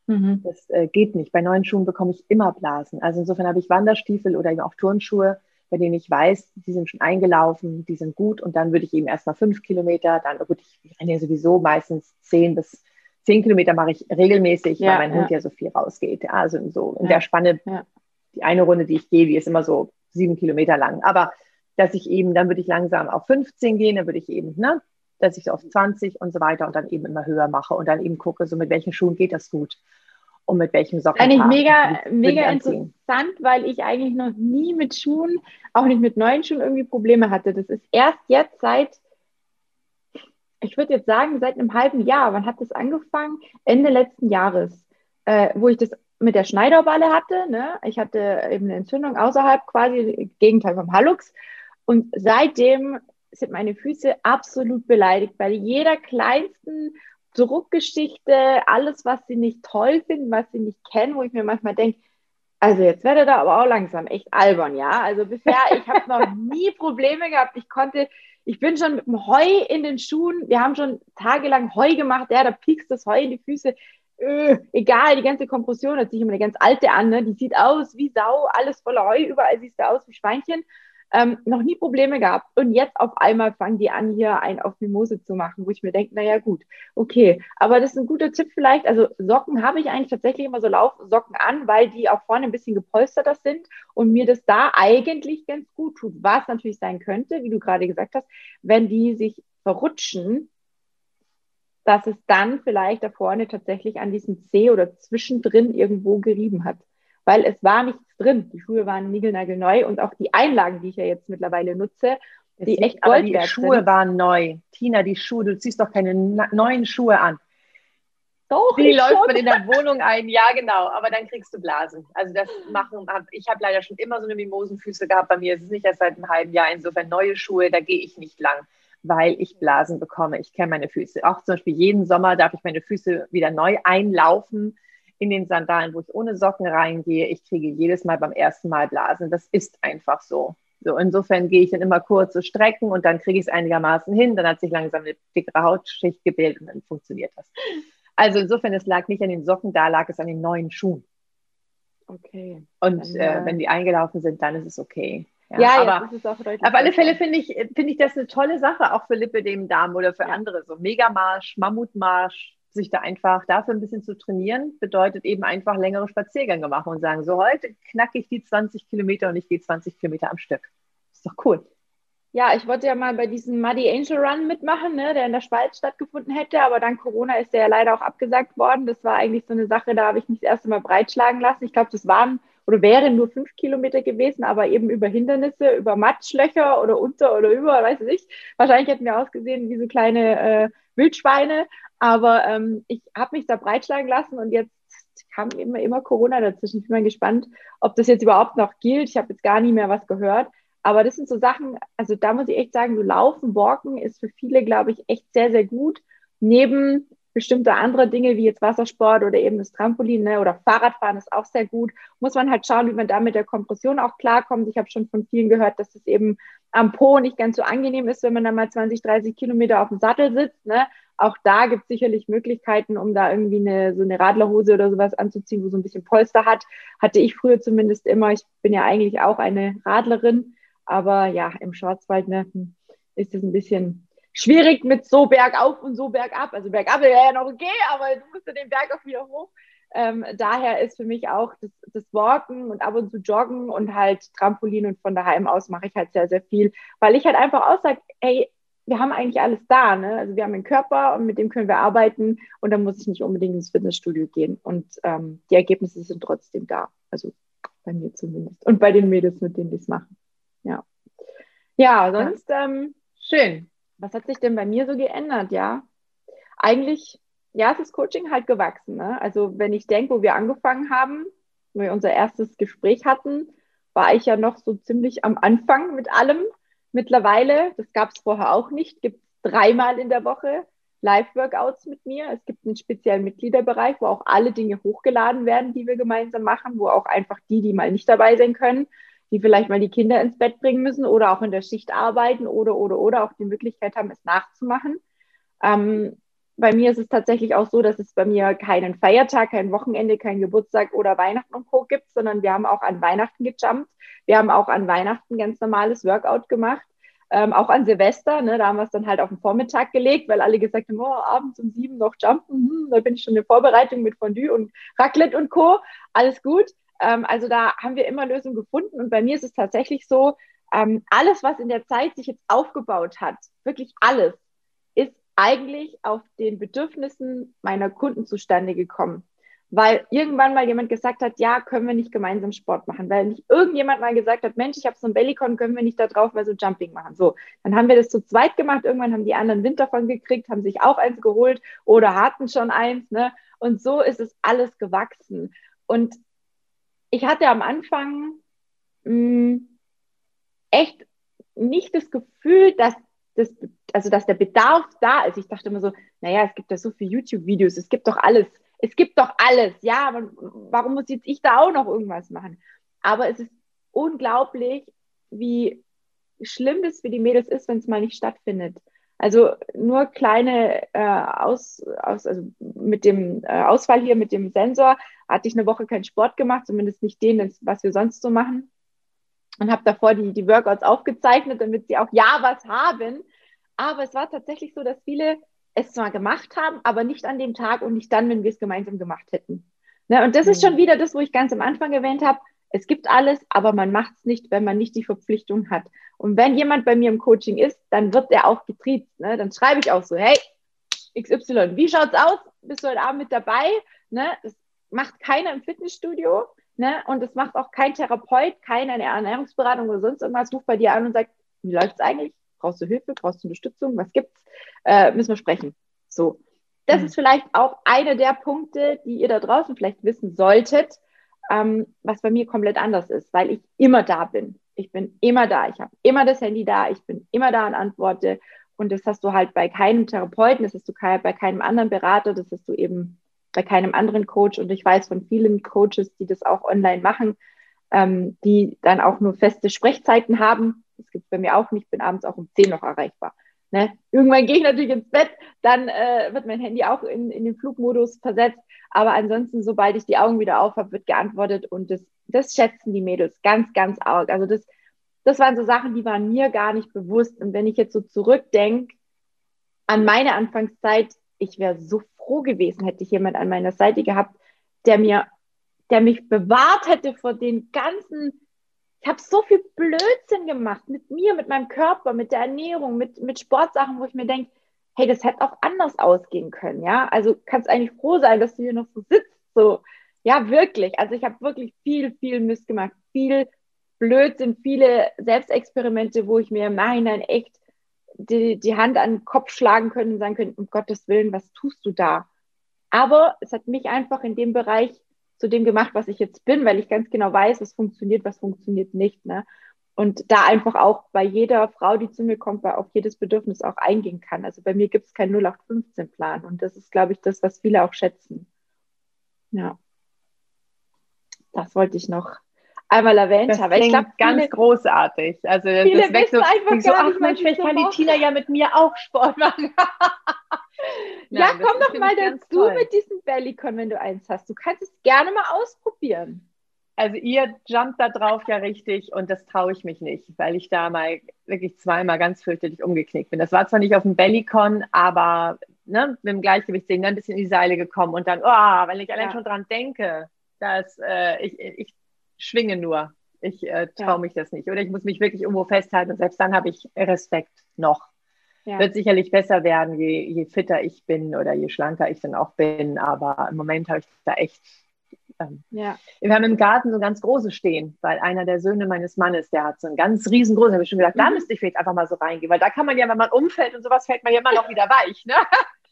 Mhm. Das äh, geht nicht. Bei neuen Schuhen bekomme ich immer Blasen. Also insofern habe ich Wanderstiefel oder eben auch Turnschuhe, bei denen ich weiß, die sind schon eingelaufen, die sind gut und dann würde ich eben erstmal fünf Kilometer, dann, gut, ich renne ja sowieso meistens zehn bis zehn Kilometer mache ich regelmäßig, ja, weil mein ja. Hund ja so viel rausgeht. Ja, also in so in der Spanne, die eine Runde, die ich gehe, die ist immer so sieben Kilometer lang. Aber dass ich eben, dann würde ich langsam auf 15 gehen, dann würde ich eben, ne, dass ich so auf 20 und so weiter und dann eben immer höher mache und dann eben gucke, so mit welchen Schuhen geht das gut und mit welchem Socken. Eigentlich mega, mega interessant, weil ich eigentlich noch nie mit Schuhen, auch nicht mit neuen Schuhen irgendwie Probleme hatte. Das ist erst jetzt seit, ich würde jetzt sagen, seit einem halben Jahr. Wann hat das angefangen? Ende letzten Jahres, äh, wo ich das mit der Schneiderballe hatte. Ne? Ich hatte eben eine Entzündung außerhalb quasi, Gegenteil vom Hallux. Und seitdem sind meine Füße absolut beleidigt. Bei jeder kleinsten Druckgeschichte, alles, was sie nicht toll finden, was sie nicht kennen, wo ich mir manchmal denke, also jetzt werde da aber auch langsam echt albern, ja. Also bisher, ich habe noch nie Probleme gehabt. Ich konnte, ich bin schon mit dem Heu in den Schuhen, wir haben schon tagelang Heu gemacht, ja, da piekst das Heu in die Füße. Öh, egal, die ganze Kompression hat sich immer eine ganz alte an, ne? die sieht aus wie Sau, alles voller Heu, überall siehst du aus wie Schweinchen. Ähm, noch nie Probleme gehabt. Und jetzt auf einmal fangen die an, hier ein auf Mimose zu machen, wo ich mir denke, naja gut, okay. Aber das ist ein guter Tipp vielleicht. Also Socken habe ich eigentlich tatsächlich immer so Laufsocken an, weil die auch vorne ein bisschen gepolsterter sind und mir das da eigentlich ganz gut tut. Was natürlich sein könnte, wie du gerade gesagt hast, wenn die sich verrutschen, dass es dann vielleicht da vorne tatsächlich an diesem Zeh oder zwischendrin irgendwo gerieben hat weil es war nichts drin. Die Schuhe waren niegelnagelneu und auch die Einlagen, die ich ja jetzt mittlerweile nutze, die echt Gold Die Schuhe sind. waren neu. Tina, die Schuhe, du ziehst doch keine neuen Schuhe an. Doch, Wie läuft schon. man in der Wohnung ein? Ja, genau, aber dann kriegst du Blasen. Also das machen, ich habe leider schon immer so eine Mimosenfüße gehabt. Bei mir ist es nicht erst seit einem halben Jahr. Insofern neue Schuhe, da gehe ich nicht lang, weil ich Blasen bekomme. Ich kenne meine Füße. Auch zum Beispiel jeden Sommer darf ich meine Füße wieder neu einlaufen in den Sandalen, wo ich ohne Socken reingehe. Ich kriege jedes Mal beim ersten Mal Blasen. Das ist einfach so. So, insofern gehe ich dann immer kurze Strecken und dann kriege ich es einigermaßen hin. Dann hat sich langsam eine dickere Hautschicht gebildet und dann funktioniert das. Also insofern, es lag nicht an den Socken, da lag es an den neuen Schuhen. Okay. Und dann, äh, wenn die eingelaufen sind, dann ist es okay. Ja, ja aber ja, auf alle Fälle finde ich, finde ich das eine tolle Sache, auch für Lippe dem Darm oder für ja. andere. So Megamarsch, Mammutmarsch, sich da einfach dafür ein bisschen zu trainieren, bedeutet eben einfach längere Spaziergänge machen und sagen, so heute knacke ich die 20 Kilometer und ich gehe 20 Kilometer am Stück. Ist doch cool. Ja, ich wollte ja mal bei diesem Muddy Angel Run mitmachen, ne, der in der Schweiz stattgefunden hätte, aber dann Corona ist der ja leider auch abgesagt worden. Das war eigentlich so eine Sache, da habe ich mich das erste Mal breitschlagen lassen. Ich glaube, das waren oder wären nur fünf Kilometer gewesen, aber eben über Hindernisse, über Matschlöcher oder unter oder über, weiß ich nicht. Wahrscheinlich hätten wir ausgesehen wie so kleine äh, Wildschweine, aber ähm, ich habe mich da breitschlagen lassen und jetzt kam immer, immer Corona dazwischen. Ich bin mal gespannt, ob das jetzt überhaupt noch gilt. Ich habe jetzt gar nie mehr was gehört. Aber das sind so Sachen, also da muss ich echt sagen, so Laufen, Walken ist für viele, glaube ich, echt sehr, sehr gut. Neben bestimmte andere Dinge wie jetzt Wassersport oder eben das Trampolin ne, oder Fahrradfahren ist auch sehr gut. Muss man halt schauen, wie man da mit der Kompression auch klarkommt. Ich habe schon von vielen gehört, dass es eben am Po nicht ganz so angenehm ist, wenn man dann mal 20, 30 Kilometer auf dem Sattel sitzt. Ne? Auch da gibt es sicherlich Möglichkeiten, um da irgendwie eine, so eine Radlerhose oder sowas anzuziehen, wo so ein bisschen Polster hat. Hatte ich früher zumindest immer. Ich bin ja eigentlich auch eine Radlerin. Aber ja, im Schwarzwald ne, hm, ist es ein bisschen schwierig mit so bergauf und so bergab. Also bergab wäre ja noch okay, aber du musst ja den Berg auch wieder hoch. Ähm, daher ist für mich auch das, das Walken und ab und zu Joggen und halt Trampolin und von daheim aus mache ich halt sehr, sehr viel, weil ich halt einfach aussage, ey, wir haben eigentlich alles da. Ne? Also wir haben einen Körper und mit dem können wir arbeiten und dann muss ich nicht unbedingt ins Fitnessstudio gehen. Und ähm, die Ergebnisse sind trotzdem da. Also bei mir zumindest. Und bei den Mädels, mit denen die es machen. Ja. Ja, sonst. Ähm, schön. Was hat sich denn bei mir so geändert? Ja, eigentlich, ja, es ist Coaching halt gewachsen. Ne? Also wenn ich denke, wo wir angefangen haben, wo wir unser erstes Gespräch hatten, war ich ja noch so ziemlich am Anfang mit allem mittlerweile, das gab es vorher auch nicht, gibt es dreimal in der Woche Live-Workouts mit mir. Es gibt einen speziellen Mitgliederbereich, wo auch alle Dinge hochgeladen werden, die wir gemeinsam machen, wo auch einfach die, die mal nicht dabei sein können, die vielleicht mal die Kinder ins Bett bringen müssen oder auch in der Schicht arbeiten oder, oder, oder auch die Möglichkeit haben, es nachzumachen. Ähm, bei mir ist es tatsächlich auch so, dass es bei mir keinen Feiertag, kein Wochenende, kein Geburtstag oder Weihnachten und Co. gibt, sondern wir haben auch an Weihnachten gejumpt. Wir haben auch an Weihnachten ganz normales Workout gemacht. Ähm, auch an Silvester, ne, da haben wir es dann halt auf den Vormittag gelegt, weil alle gesagt haben, oh, abends um sieben noch jumpen, hm, da bin ich schon in Vorbereitung mit Fondue und Raclette und Co. Alles gut. Ähm, also da haben wir immer Lösungen gefunden und bei mir ist es tatsächlich so, ähm, alles, was in der Zeit sich jetzt aufgebaut hat, wirklich alles, eigentlich auf den Bedürfnissen meiner Kunden zustande gekommen. Weil irgendwann mal jemand gesagt hat, ja, können wir nicht gemeinsam Sport machen. Weil nicht irgendjemand mal gesagt hat, Mensch, ich habe so ein Bellycon, können wir nicht da drauf mal so Jumping machen. So, dann haben wir das zu zweit gemacht. Irgendwann haben die anderen Wind davon gekriegt, haben sich auch eins geholt oder hatten schon eins. Ne? Und so ist es alles gewachsen. Und ich hatte am Anfang mh, mm, echt nicht das Gefühl, dass das, also dass der Bedarf da ist. Ich dachte immer so, naja, es gibt ja so viele YouTube-Videos, es gibt doch alles, es gibt doch alles, ja, warum muss jetzt ich da auch noch irgendwas machen? Aber es ist unglaublich, wie schlimm das für die Mädels ist, wenn es mal nicht stattfindet. Also nur kleine äh, aus, aus, also mit dem äh, Ausfall hier mit dem Sensor hatte ich eine Woche keinen Sport gemacht, zumindest nicht den, was wir sonst so machen. Und habe davor die, die Workouts aufgezeichnet, damit sie auch ja was haben. Aber es war tatsächlich so, dass viele es zwar gemacht haben, aber nicht an dem Tag und nicht dann, wenn wir es gemeinsam gemacht hätten. Ne? Und das mhm. ist schon wieder das, wo ich ganz am Anfang erwähnt habe. Es gibt alles, aber man macht es nicht, wenn man nicht die Verpflichtung hat. Und wenn jemand bei mir im Coaching ist, dann wird er auch getriezt. Ne? Dann schreibe ich auch so, hey, XY, wie schaut's aus? Bist du heute Abend mit dabei? Ne? Das macht keiner im Fitnessstudio. Ne? Und das macht auch kein Therapeut, keine Ernährungsberatung oder sonst irgendwas, ruft bei dir an und sagt, wie läuft's eigentlich? Brauchst du Hilfe? Brauchst du Unterstützung? Was gibt's? Äh, müssen wir sprechen. So. Das mhm. ist vielleicht auch einer der Punkte, die ihr da draußen vielleicht wissen solltet, ähm, was bei mir komplett anders ist, weil ich immer da bin. Ich bin immer da. Ich habe immer das Handy da. Ich bin immer da und antworte. Und das hast du halt bei keinem Therapeuten, das hast du bei keinem anderen Berater, das hast du eben bei keinem anderen Coach. Und ich weiß von vielen Coaches, die das auch online machen, ähm, die dann auch nur feste Sprechzeiten haben. Das gibt es bei mir auch nicht. Ich bin abends auch um 10 noch erreichbar. Ne? Irgendwann gehe ich natürlich ins Bett, dann äh, wird mein Handy auch in, in den Flugmodus versetzt. Aber ansonsten, sobald ich die Augen wieder auf habe, wird geantwortet und das, das schätzen die Mädels ganz, ganz arg. Also das, das waren so Sachen, die waren mir gar nicht bewusst. Und wenn ich jetzt so zurückdenke an meine Anfangszeit, ich wäre so froh gewesen, hätte ich jemand an meiner Seite gehabt, der mir, der mich bewahrt hätte vor den ganzen, ich habe so viel Blödsinn gemacht mit mir, mit meinem Körper, mit der Ernährung, mit, mit Sportsachen, wo ich mir denke, hey, das hätte auch anders ausgehen können, ja. Also kannst eigentlich froh sein, dass du hier noch so sitzt, so. Ja, wirklich. Also ich habe wirklich viel, viel Mist gemacht, viel Blödsinn, viele Selbstexperimente, wo ich mir im Nachhinein echt die, die Hand an den Kopf schlagen können und sagen können, um Gottes Willen, was tust du da? Aber es hat mich einfach in dem Bereich zu dem gemacht, was ich jetzt bin, weil ich ganz genau weiß, was funktioniert, was funktioniert nicht. Ne? Und da einfach auch bei jeder Frau, die zu mir kommt, auf jedes Bedürfnis auch eingehen kann. Also bei mir gibt es keinen 0815-Plan. Und das ist, glaube ich, das, was viele auch schätzen. Ja. Das wollte ich noch einmal erwähnt das habe. Ich glaube, ganz viele, großartig. Also das, das weckt so, so ach Mensch, vielleicht kann die Tina ja mit mir auch Sport machen. Nein, ja, komm doch mal dazu mit diesem Bellycon, wenn du eins hast. Du kannst es gerne mal ausprobieren. Also ihr jumpt da drauf ja richtig und das traue ich mich nicht, weil ich da mal wirklich zweimal ganz fürchterlich umgeknickt bin. Das war zwar nicht auf dem Bellycon, aber ne, mit dem Gleichgewichtsding dann ein bisschen in die Seile gekommen und dann, oh, wenn ich allein ja. schon dran denke, dass äh, ich, ich schwinge nur. Ich äh, traue ja. mich das nicht. Oder ich muss mich wirklich irgendwo festhalten. Und selbst dann habe ich Respekt noch. Ja. Wird sicherlich besser werden, je, je fitter ich bin oder je schlanker ich dann auch bin. Aber im Moment habe ich da echt. Ähm, ja. Wir haben im Garten so ganz große stehen, weil einer der Söhne meines Mannes, der hat so einen ganz riesengroßen, habe ich schon gedacht, mhm. da müsste ich vielleicht einfach mal so reingehen, weil da kann man ja, wenn man umfällt und sowas, fällt man ja immer noch wieder weich. Ne?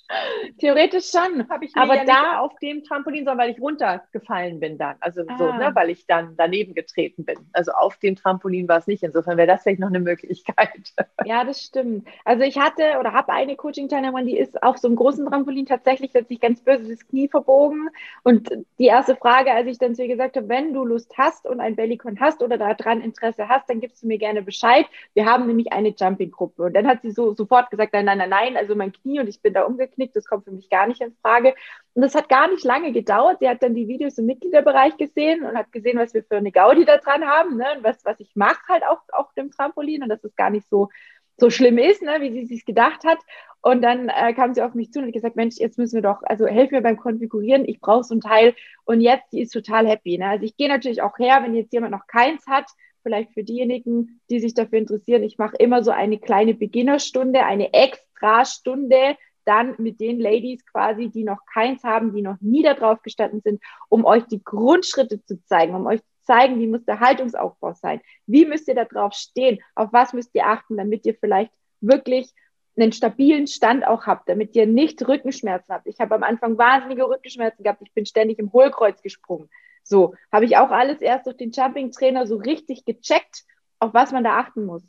Theoretisch schon. Habe ich aber ja da auf dem Trampolin, sondern weil ich runtergefallen bin dann. Also ah. so, ne, weil ich dann daneben getreten bin. Also auf dem Trampolin war es nicht. Insofern wäre das vielleicht noch eine Möglichkeit. Ja, das stimmt. Also ich hatte oder habe eine Coaching-Teilnehmerin, die ist auf so einem großen Trampolin tatsächlich, hat sich ganz böse das Knie verbogen. Und die erste Frage, als ich dann zu ihr gesagt habe, wenn du Lust hast und ein Bellycon hast oder daran Interesse hast, dann gibst du mir gerne Bescheid. Wir haben nämlich eine Jumping-Gruppe. Und dann hat sie so sofort gesagt, nein, nein, nein, nein, also mein Knie und ich bin da umgekehrt geknickt, das kommt für mich gar nicht in Frage. Und das hat gar nicht lange gedauert. Sie hat dann die Videos im Mitgliederbereich gesehen und hat gesehen, was wir für eine Gaudi da dran haben ne? und was, was ich mache halt auch auf dem Trampolin und dass es gar nicht so, so schlimm ist, ne? wie sie sich gedacht hat. Und dann äh, kam sie auf mich zu und hat gesagt, Mensch, jetzt müssen wir doch, also helf mir beim Konfigurieren, ich brauche so ein Teil. Und jetzt, die ist total happy. Ne? Also ich gehe natürlich auch her, wenn jetzt jemand noch keins hat, vielleicht für diejenigen, die sich dafür interessieren, ich mache immer so eine kleine Beginnerstunde, eine Extrastunde, dann mit den Ladies quasi, die noch keins haben, die noch nie da drauf gestanden sind, um euch die Grundschritte zu zeigen, um euch zu zeigen, wie muss der Haltungsaufbau sein, wie müsst ihr da drauf stehen, auf was müsst ihr achten, damit ihr vielleicht wirklich einen stabilen Stand auch habt, damit ihr nicht Rückenschmerzen habt. Ich habe am Anfang wahnsinnige Rückenschmerzen gehabt, ich bin ständig im Hohlkreuz gesprungen. So, habe ich auch alles erst durch den Jumping-Trainer so richtig gecheckt, auf was man da achten muss.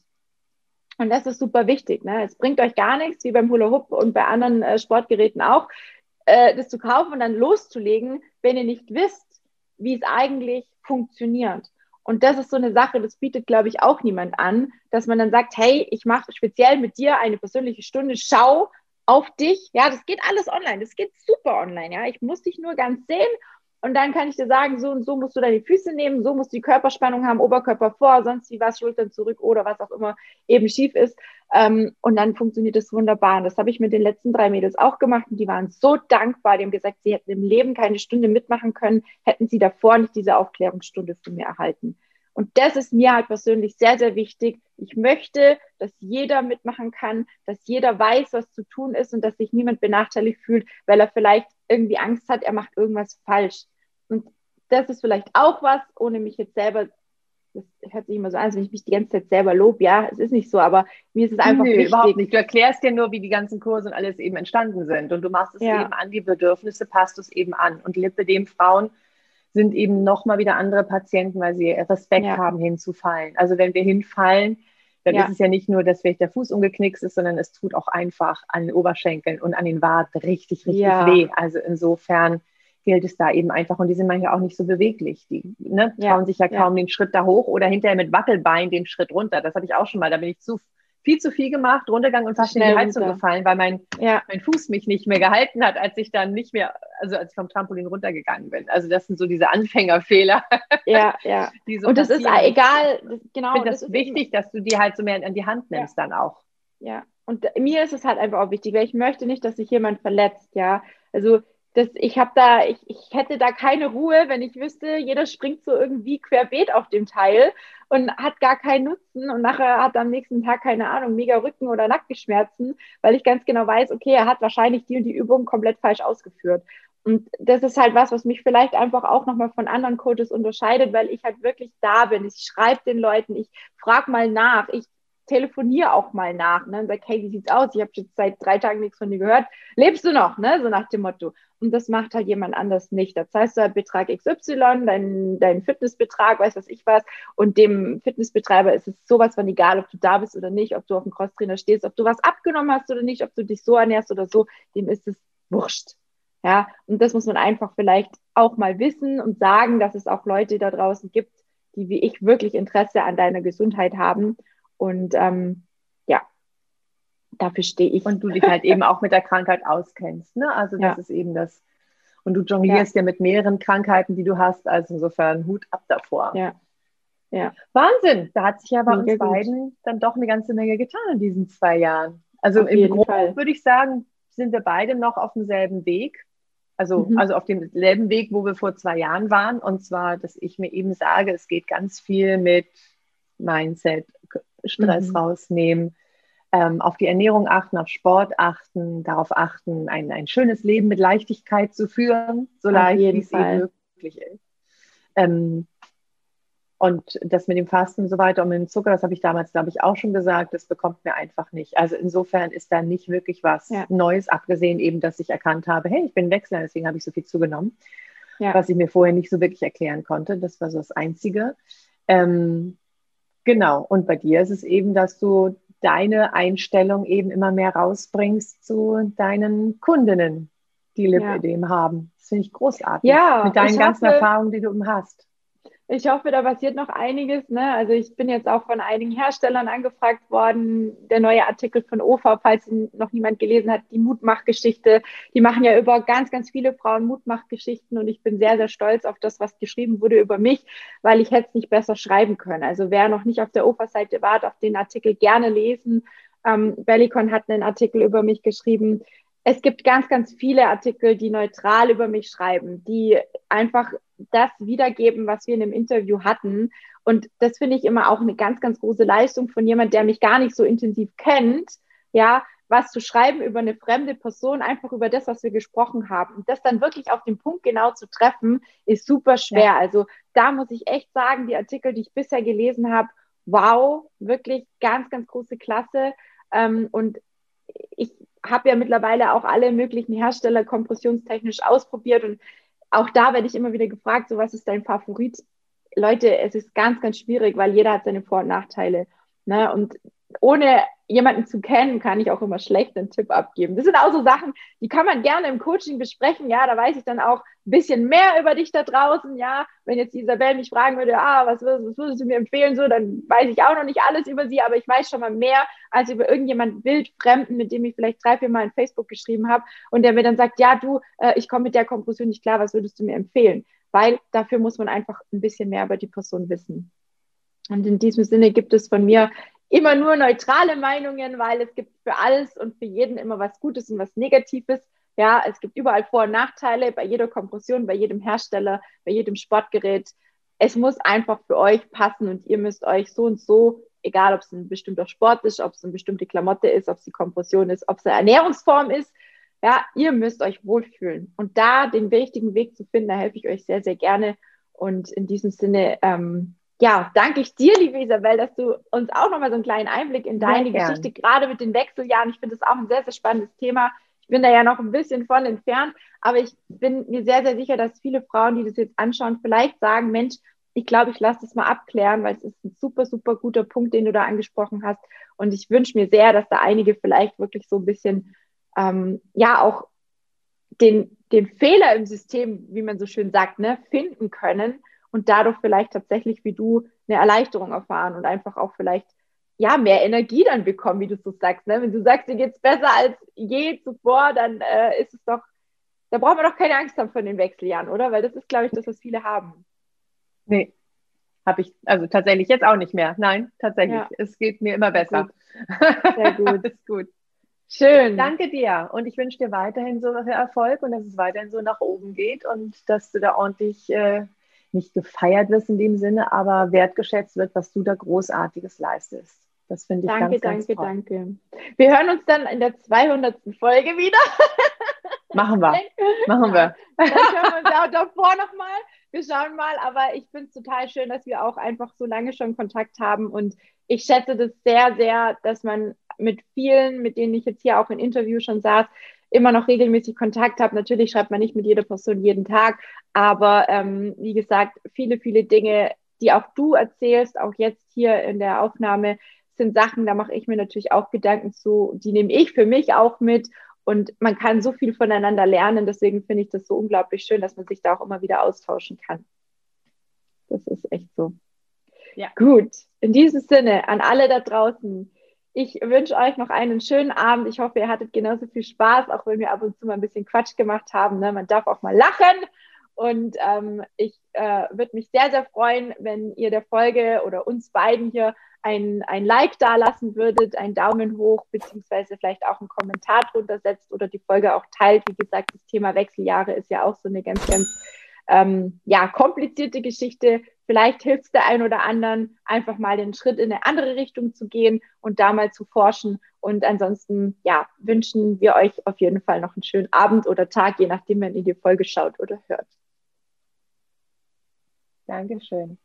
Und das ist super wichtig. Ne? Es bringt euch gar nichts, wie beim Hula Hoop und bei anderen äh, Sportgeräten auch, äh, das zu kaufen und dann loszulegen, wenn ihr nicht wisst, wie es eigentlich funktioniert. Und das ist so eine Sache, das bietet, glaube ich, auch niemand an, dass man dann sagt, hey, ich mache speziell mit dir eine persönliche Stunde, schau auf dich. Ja, das geht alles online, das geht super online. Ja, ich muss dich nur ganz sehen und dann kann ich dir sagen, so und so musst du deine Füße nehmen, so musst du die Körperspannung haben, Oberkörper vor, sonst wie was, Schultern zurück oder was auch immer eben schief ist. Ähm, und dann funktioniert das wunderbar. Und das habe ich mit den letzten drei Mädels auch gemacht und die waren so dankbar. Die haben gesagt, sie hätten im Leben keine Stunde mitmachen können, hätten sie davor nicht diese Aufklärungsstunde von mir erhalten. Und das ist mir halt persönlich sehr, sehr wichtig. Ich möchte, dass jeder mitmachen kann, dass jeder weiß, was zu tun ist und dass sich niemand benachteiligt fühlt, weil er vielleicht irgendwie Angst hat, er macht irgendwas falsch. Das ist vielleicht auch was, ohne mich jetzt selber, das hört sich immer so an, als wenn ich mich die ganze Zeit selber lobe. Ja, es ist nicht so, aber mir ist es einfach Nö, wichtig. überhaupt nicht. Du erklärst dir nur, wie die ganzen Kurse und alles eben entstanden sind. Und du machst es ja. eben an die Bedürfnisse, passt es eben an. Und lippe dem Frauen, sind eben nochmal wieder andere Patienten, weil sie Respekt ja. haben, hinzufallen. Also wenn wir hinfallen, dann ja. ist es ja nicht nur, dass vielleicht der Fuß umgeknickt ist, sondern es tut auch einfach an den Oberschenkeln und an den Waden richtig, richtig weh. Also insofern gilt es da eben einfach. Und die sind manchmal auch nicht so beweglich. Die ne, trauen sich ja kaum den Schritt da hoch oder hinterher mit Wackelbein den Schritt runter. Das hatte ich auch schon mal. Da bin ich zu viel zu viel gemacht, runtergegangen und fast in die Heizung runter. gefallen, weil mein, ja. mein Fuß mich nicht mehr gehalten hat, als ich dann nicht mehr, also als ich vom Trampolin runtergegangen bin. Also das sind so diese Anfängerfehler. Ja, ja. So und das ist egal, das, genau. Ich finde das, das wichtig, dass du die halt so mehr in die Hand nimmst ja. dann auch. Ja, und mir ist es halt einfach auch wichtig, weil ich möchte nicht, dass sich jemand verletzt, ja. Also das, ich habe da, ich, ich hätte da keine Ruhe, wenn ich wüsste, jeder springt so irgendwie querbeet auf dem Teil und hat gar keinen Nutzen und nachher hat am nächsten Tag, keine Ahnung, mega Rücken- oder Nackenschmerzen, weil ich ganz genau weiß, okay, er hat wahrscheinlich die und die Übung komplett falsch ausgeführt. Und das ist halt was, was mich vielleicht einfach auch nochmal von anderen Coaches unterscheidet, weil ich halt wirklich da bin. Ich schreibe den Leuten, ich frage mal nach, ich telefoniere auch mal nach ne, und sage, hey, wie sieht's aus? Ich habe jetzt seit drei Tagen nichts von dir gehört. Lebst du noch? Ne? So nach dem Motto. Und das macht halt jemand anders nicht. Das heißt, du hast Betrag XY, dein, dein Fitnessbetrag, weiß was ich was. Und dem Fitnessbetreiber ist es sowas von egal, ob du da bist oder nicht, ob du auf dem Crosstrainer stehst, ob du was abgenommen hast oder nicht, ob du dich so ernährst oder so. Dem ist es wurscht. Ja, und das muss man einfach vielleicht auch mal wissen und sagen, dass es auch Leute da draußen gibt, die wie ich wirklich Interesse an deiner Gesundheit haben und ähm, ja, dafür stehe ich. Und du dich halt eben auch mit der Krankheit auskennst. Ne? Also das ja. ist eben das. Und du jonglierst ja. ja mit mehreren Krankheiten, die du hast. Also insofern Hut ab davor. Ja. Ja. Wahnsinn, da hat sich ja bei Mega uns beiden gut. dann doch eine ganze Menge getan in diesen zwei Jahren. Also auf im Grunde würde ich sagen, sind wir beide noch auf demselben Weg. Also, mhm. also auf demselben Weg, wo wir vor zwei Jahren waren. Und zwar, dass ich mir eben sage, es geht ganz viel mit Mindset, Stress mhm. rausnehmen, ähm, auf die Ernährung achten, auf Sport achten, darauf achten, ein, ein schönes Leben mit Leichtigkeit zu führen, so auf leicht wie es eben möglich ist. Ähm, und das mit dem Fasten und so weiter und mit dem Zucker, das habe ich damals, glaube ich, auch schon gesagt, das bekommt mir einfach nicht. Also insofern ist da nicht wirklich was ja. Neues, abgesehen eben, dass ich erkannt habe, hey, ich bin Wechsler, deswegen habe ich so viel zugenommen, ja. was ich mir vorher nicht so wirklich erklären konnte. Das war so das Einzige. Ähm, Genau. Und bei dir ist es eben, dass du deine Einstellung eben immer mehr rausbringst zu deinen Kundinnen, die Lipödem ja. haben. Das finde ich großartig. Ja. Mit deinen ganzen hoffe, Erfahrungen, die du hast. Ich hoffe, da passiert noch einiges. Ne? Also ich bin jetzt auch von einigen Herstellern angefragt worden. Der neue Artikel von OFA, falls ihn noch niemand gelesen hat, die Mutmachgeschichte. Die machen ja über ganz, ganz viele Frauen Mutmachgeschichten und ich bin sehr, sehr stolz auf das, was geschrieben wurde über mich, weil ich hätte es nicht besser schreiben können. Also wer noch nicht auf der OFA-Seite war, darf den Artikel gerne lesen. Ähm, Bellicon hat einen Artikel über mich geschrieben es gibt ganz, ganz viele Artikel, die neutral über mich schreiben, die einfach das wiedergeben, was wir in dem Interview hatten. Und das finde ich immer auch eine ganz, ganz große Leistung von jemand, der mich gar nicht so intensiv kennt, ja, was zu schreiben über eine fremde Person, einfach über das, was wir gesprochen haben. Und das dann wirklich auf den Punkt genau zu treffen, ist super schwer. Ja. Also da muss ich echt sagen, die Artikel, die ich bisher gelesen habe, wow, wirklich ganz, ganz große Klasse. Ähm, und ich habe ja mittlerweile auch alle möglichen Hersteller kompressionstechnisch ausprobiert und auch da werde ich immer wieder gefragt, so was ist dein Favorit? Leute, es ist ganz, ganz schwierig, weil jeder hat seine Vor- und Nachteile. Ne? Und ohne jemanden zu kennen, kann ich auch immer schlecht einen Tipp abgeben. Das sind auch so Sachen, die kann man gerne im Coaching besprechen. Ja, da weiß ich dann auch ein bisschen mehr über dich da draußen. Ja, wenn jetzt Isabel mich fragen würde, ah, was, was würdest du mir empfehlen, so, dann weiß ich auch noch nicht alles über sie, aber ich weiß schon mal mehr als über irgendjemand wildfremden, mit dem ich vielleicht drei, vier Mal in Facebook geschrieben habe und der mir dann sagt, ja, du, äh, ich komme mit der Kompression nicht klar, was würdest du mir empfehlen? Weil dafür muss man einfach ein bisschen mehr über die Person wissen. Und in diesem Sinne gibt es von mir immer nur neutrale Meinungen, weil es gibt für alles und für jeden immer was Gutes und was Negatives. Ja, es gibt überall Vor- und Nachteile bei jeder Kompression, bei jedem Hersteller, bei jedem Sportgerät. Es muss einfach für euch passen und ihr müsst euch so und so, egal ob es ein bestimmter Sport ist, ob es eine bestimmte Klamotte ist, ob es die Kompression ist, ob es eine Ernährungsform ist, ja, ihr müsst euch wohlfühlen. Und da den richtigen Weg zu finden, da helfe ich euch sehr, sehr gerne. Und in diesem Sinne, ähm, ja, danke ich dir, liebe Isabel, dass du uns auch nochmal so einen kleinen Einblick in deine Geschichte, gerade mit den Wechseljahren, ich finde das auch ein sehr, sehr spannendes Thema. Ich bin da ja noch ein bisschen von entfernt, aber ich bin mir sehr, sehr sicher, dass viele Frauen, die das jetzt anschauen, vielleicht sagen, Mensch, ich glaube, ich lasse das mal abklären, weil es ist ein super, super guter Punkt, den du da angesprochen hast. Und ich wünsche mir sehr, dass da einige vielleicht wirklich so ein bisschen, ähm, ja, auch den, den Fehler im System, wie man so schön sagt, ne, finden können und dadurch vielleicht tatsächlich wie du eine Erleichterung erfahren und einfach auch vielleicht ja mehr Energie dann bekommen, wie du so sagst. Ne? Wenn du sagst, dir geht es besser als je zuvor, dann äh, ist es doch, da braucht man doch keine Angst haben vor den Wechseljahren, oder? Weil das ist, glaube ich, das, was viele haben. Nee, habe ich also tatsächlich jetzt auch nicht mehr. Nein, tatsächlich. Ja. Es geht mir immer besser. Sehr gut. ist gut. Schön. Danke dir und ich wünsche dir weiterhin so viel Erfolg und dass es weiterhin so nach oben geht und dass du da ordentlich äh, nicht gefeiert wirst in dem Sinne, aber wertgeschätzt wird, was du da Großartiges leistest. Das finde ich danke, ganz, ganz Danke, danke, danke. Wir hören uns dann in der 200. Folge wieder. Machen wir. Machen wir. Dann hören wir uns auch davor nochmal. Wir schauen mal, aber ich finde es total schön, dass wir auch einfach so lange schon Kontakt haben und ich schätze das sehr, sehr, dass man mit vielen, mit denen ich jetzt hier auch in Interview schon saß, immer noch regelmäßig Kontakt habe. Natürlich schreibt man nicht mit jeder Person jeden Tag, aber ähm, wie gesagt, viele, viele Dinge, die auch du erzählst, auch jetzt hier in der Aufnahme, sind Sachen, da mache ich mir natürlich auch Gedanken zu, die nehme ich für mich auch mit. Und man kann so viel voneinander lernen. Deswegen finde ich das so unglaublich schön, dass man sich da auch immer wieder austauschen kann. Das ist echt so. Ja. Gut. In diesem Sinne, an alle da draußen, ich wünsche euch noch einen schönen Abend. Ich hoffe, ihr hattet genauso viel Spaß, auch wenn wir ab und zu mal ein bisschen Quatsch gemacht haben. Ne? Man darf auch mal lachen. Und ähm, ich äh, würde mich sehr, sehr freuen, wenn ihr der Folge oder uns beiden hier ein, ein Like da lassen würdet, einen Daumen hoch, beziehungsweise vielleicht auch einen Kommentar drunter setzt oder die Folge auch teilt. Wie gesagt, das Thema Wechseljahre ist ja auch so eine ganz, ganz ähm, ja, komplizierte Geschichte. Vielleicht hilft es der einen oder anderen, einfach mal den Schritt in eine andere Richtung zu gehen und da mal zu forschen. Und ansonsten, ja, wünschen wir euch auf jeden Fall noch einen schönen Abend oder Tag, je nachdem, wenn ihr die Folge schaut oder hört. Dankeschön.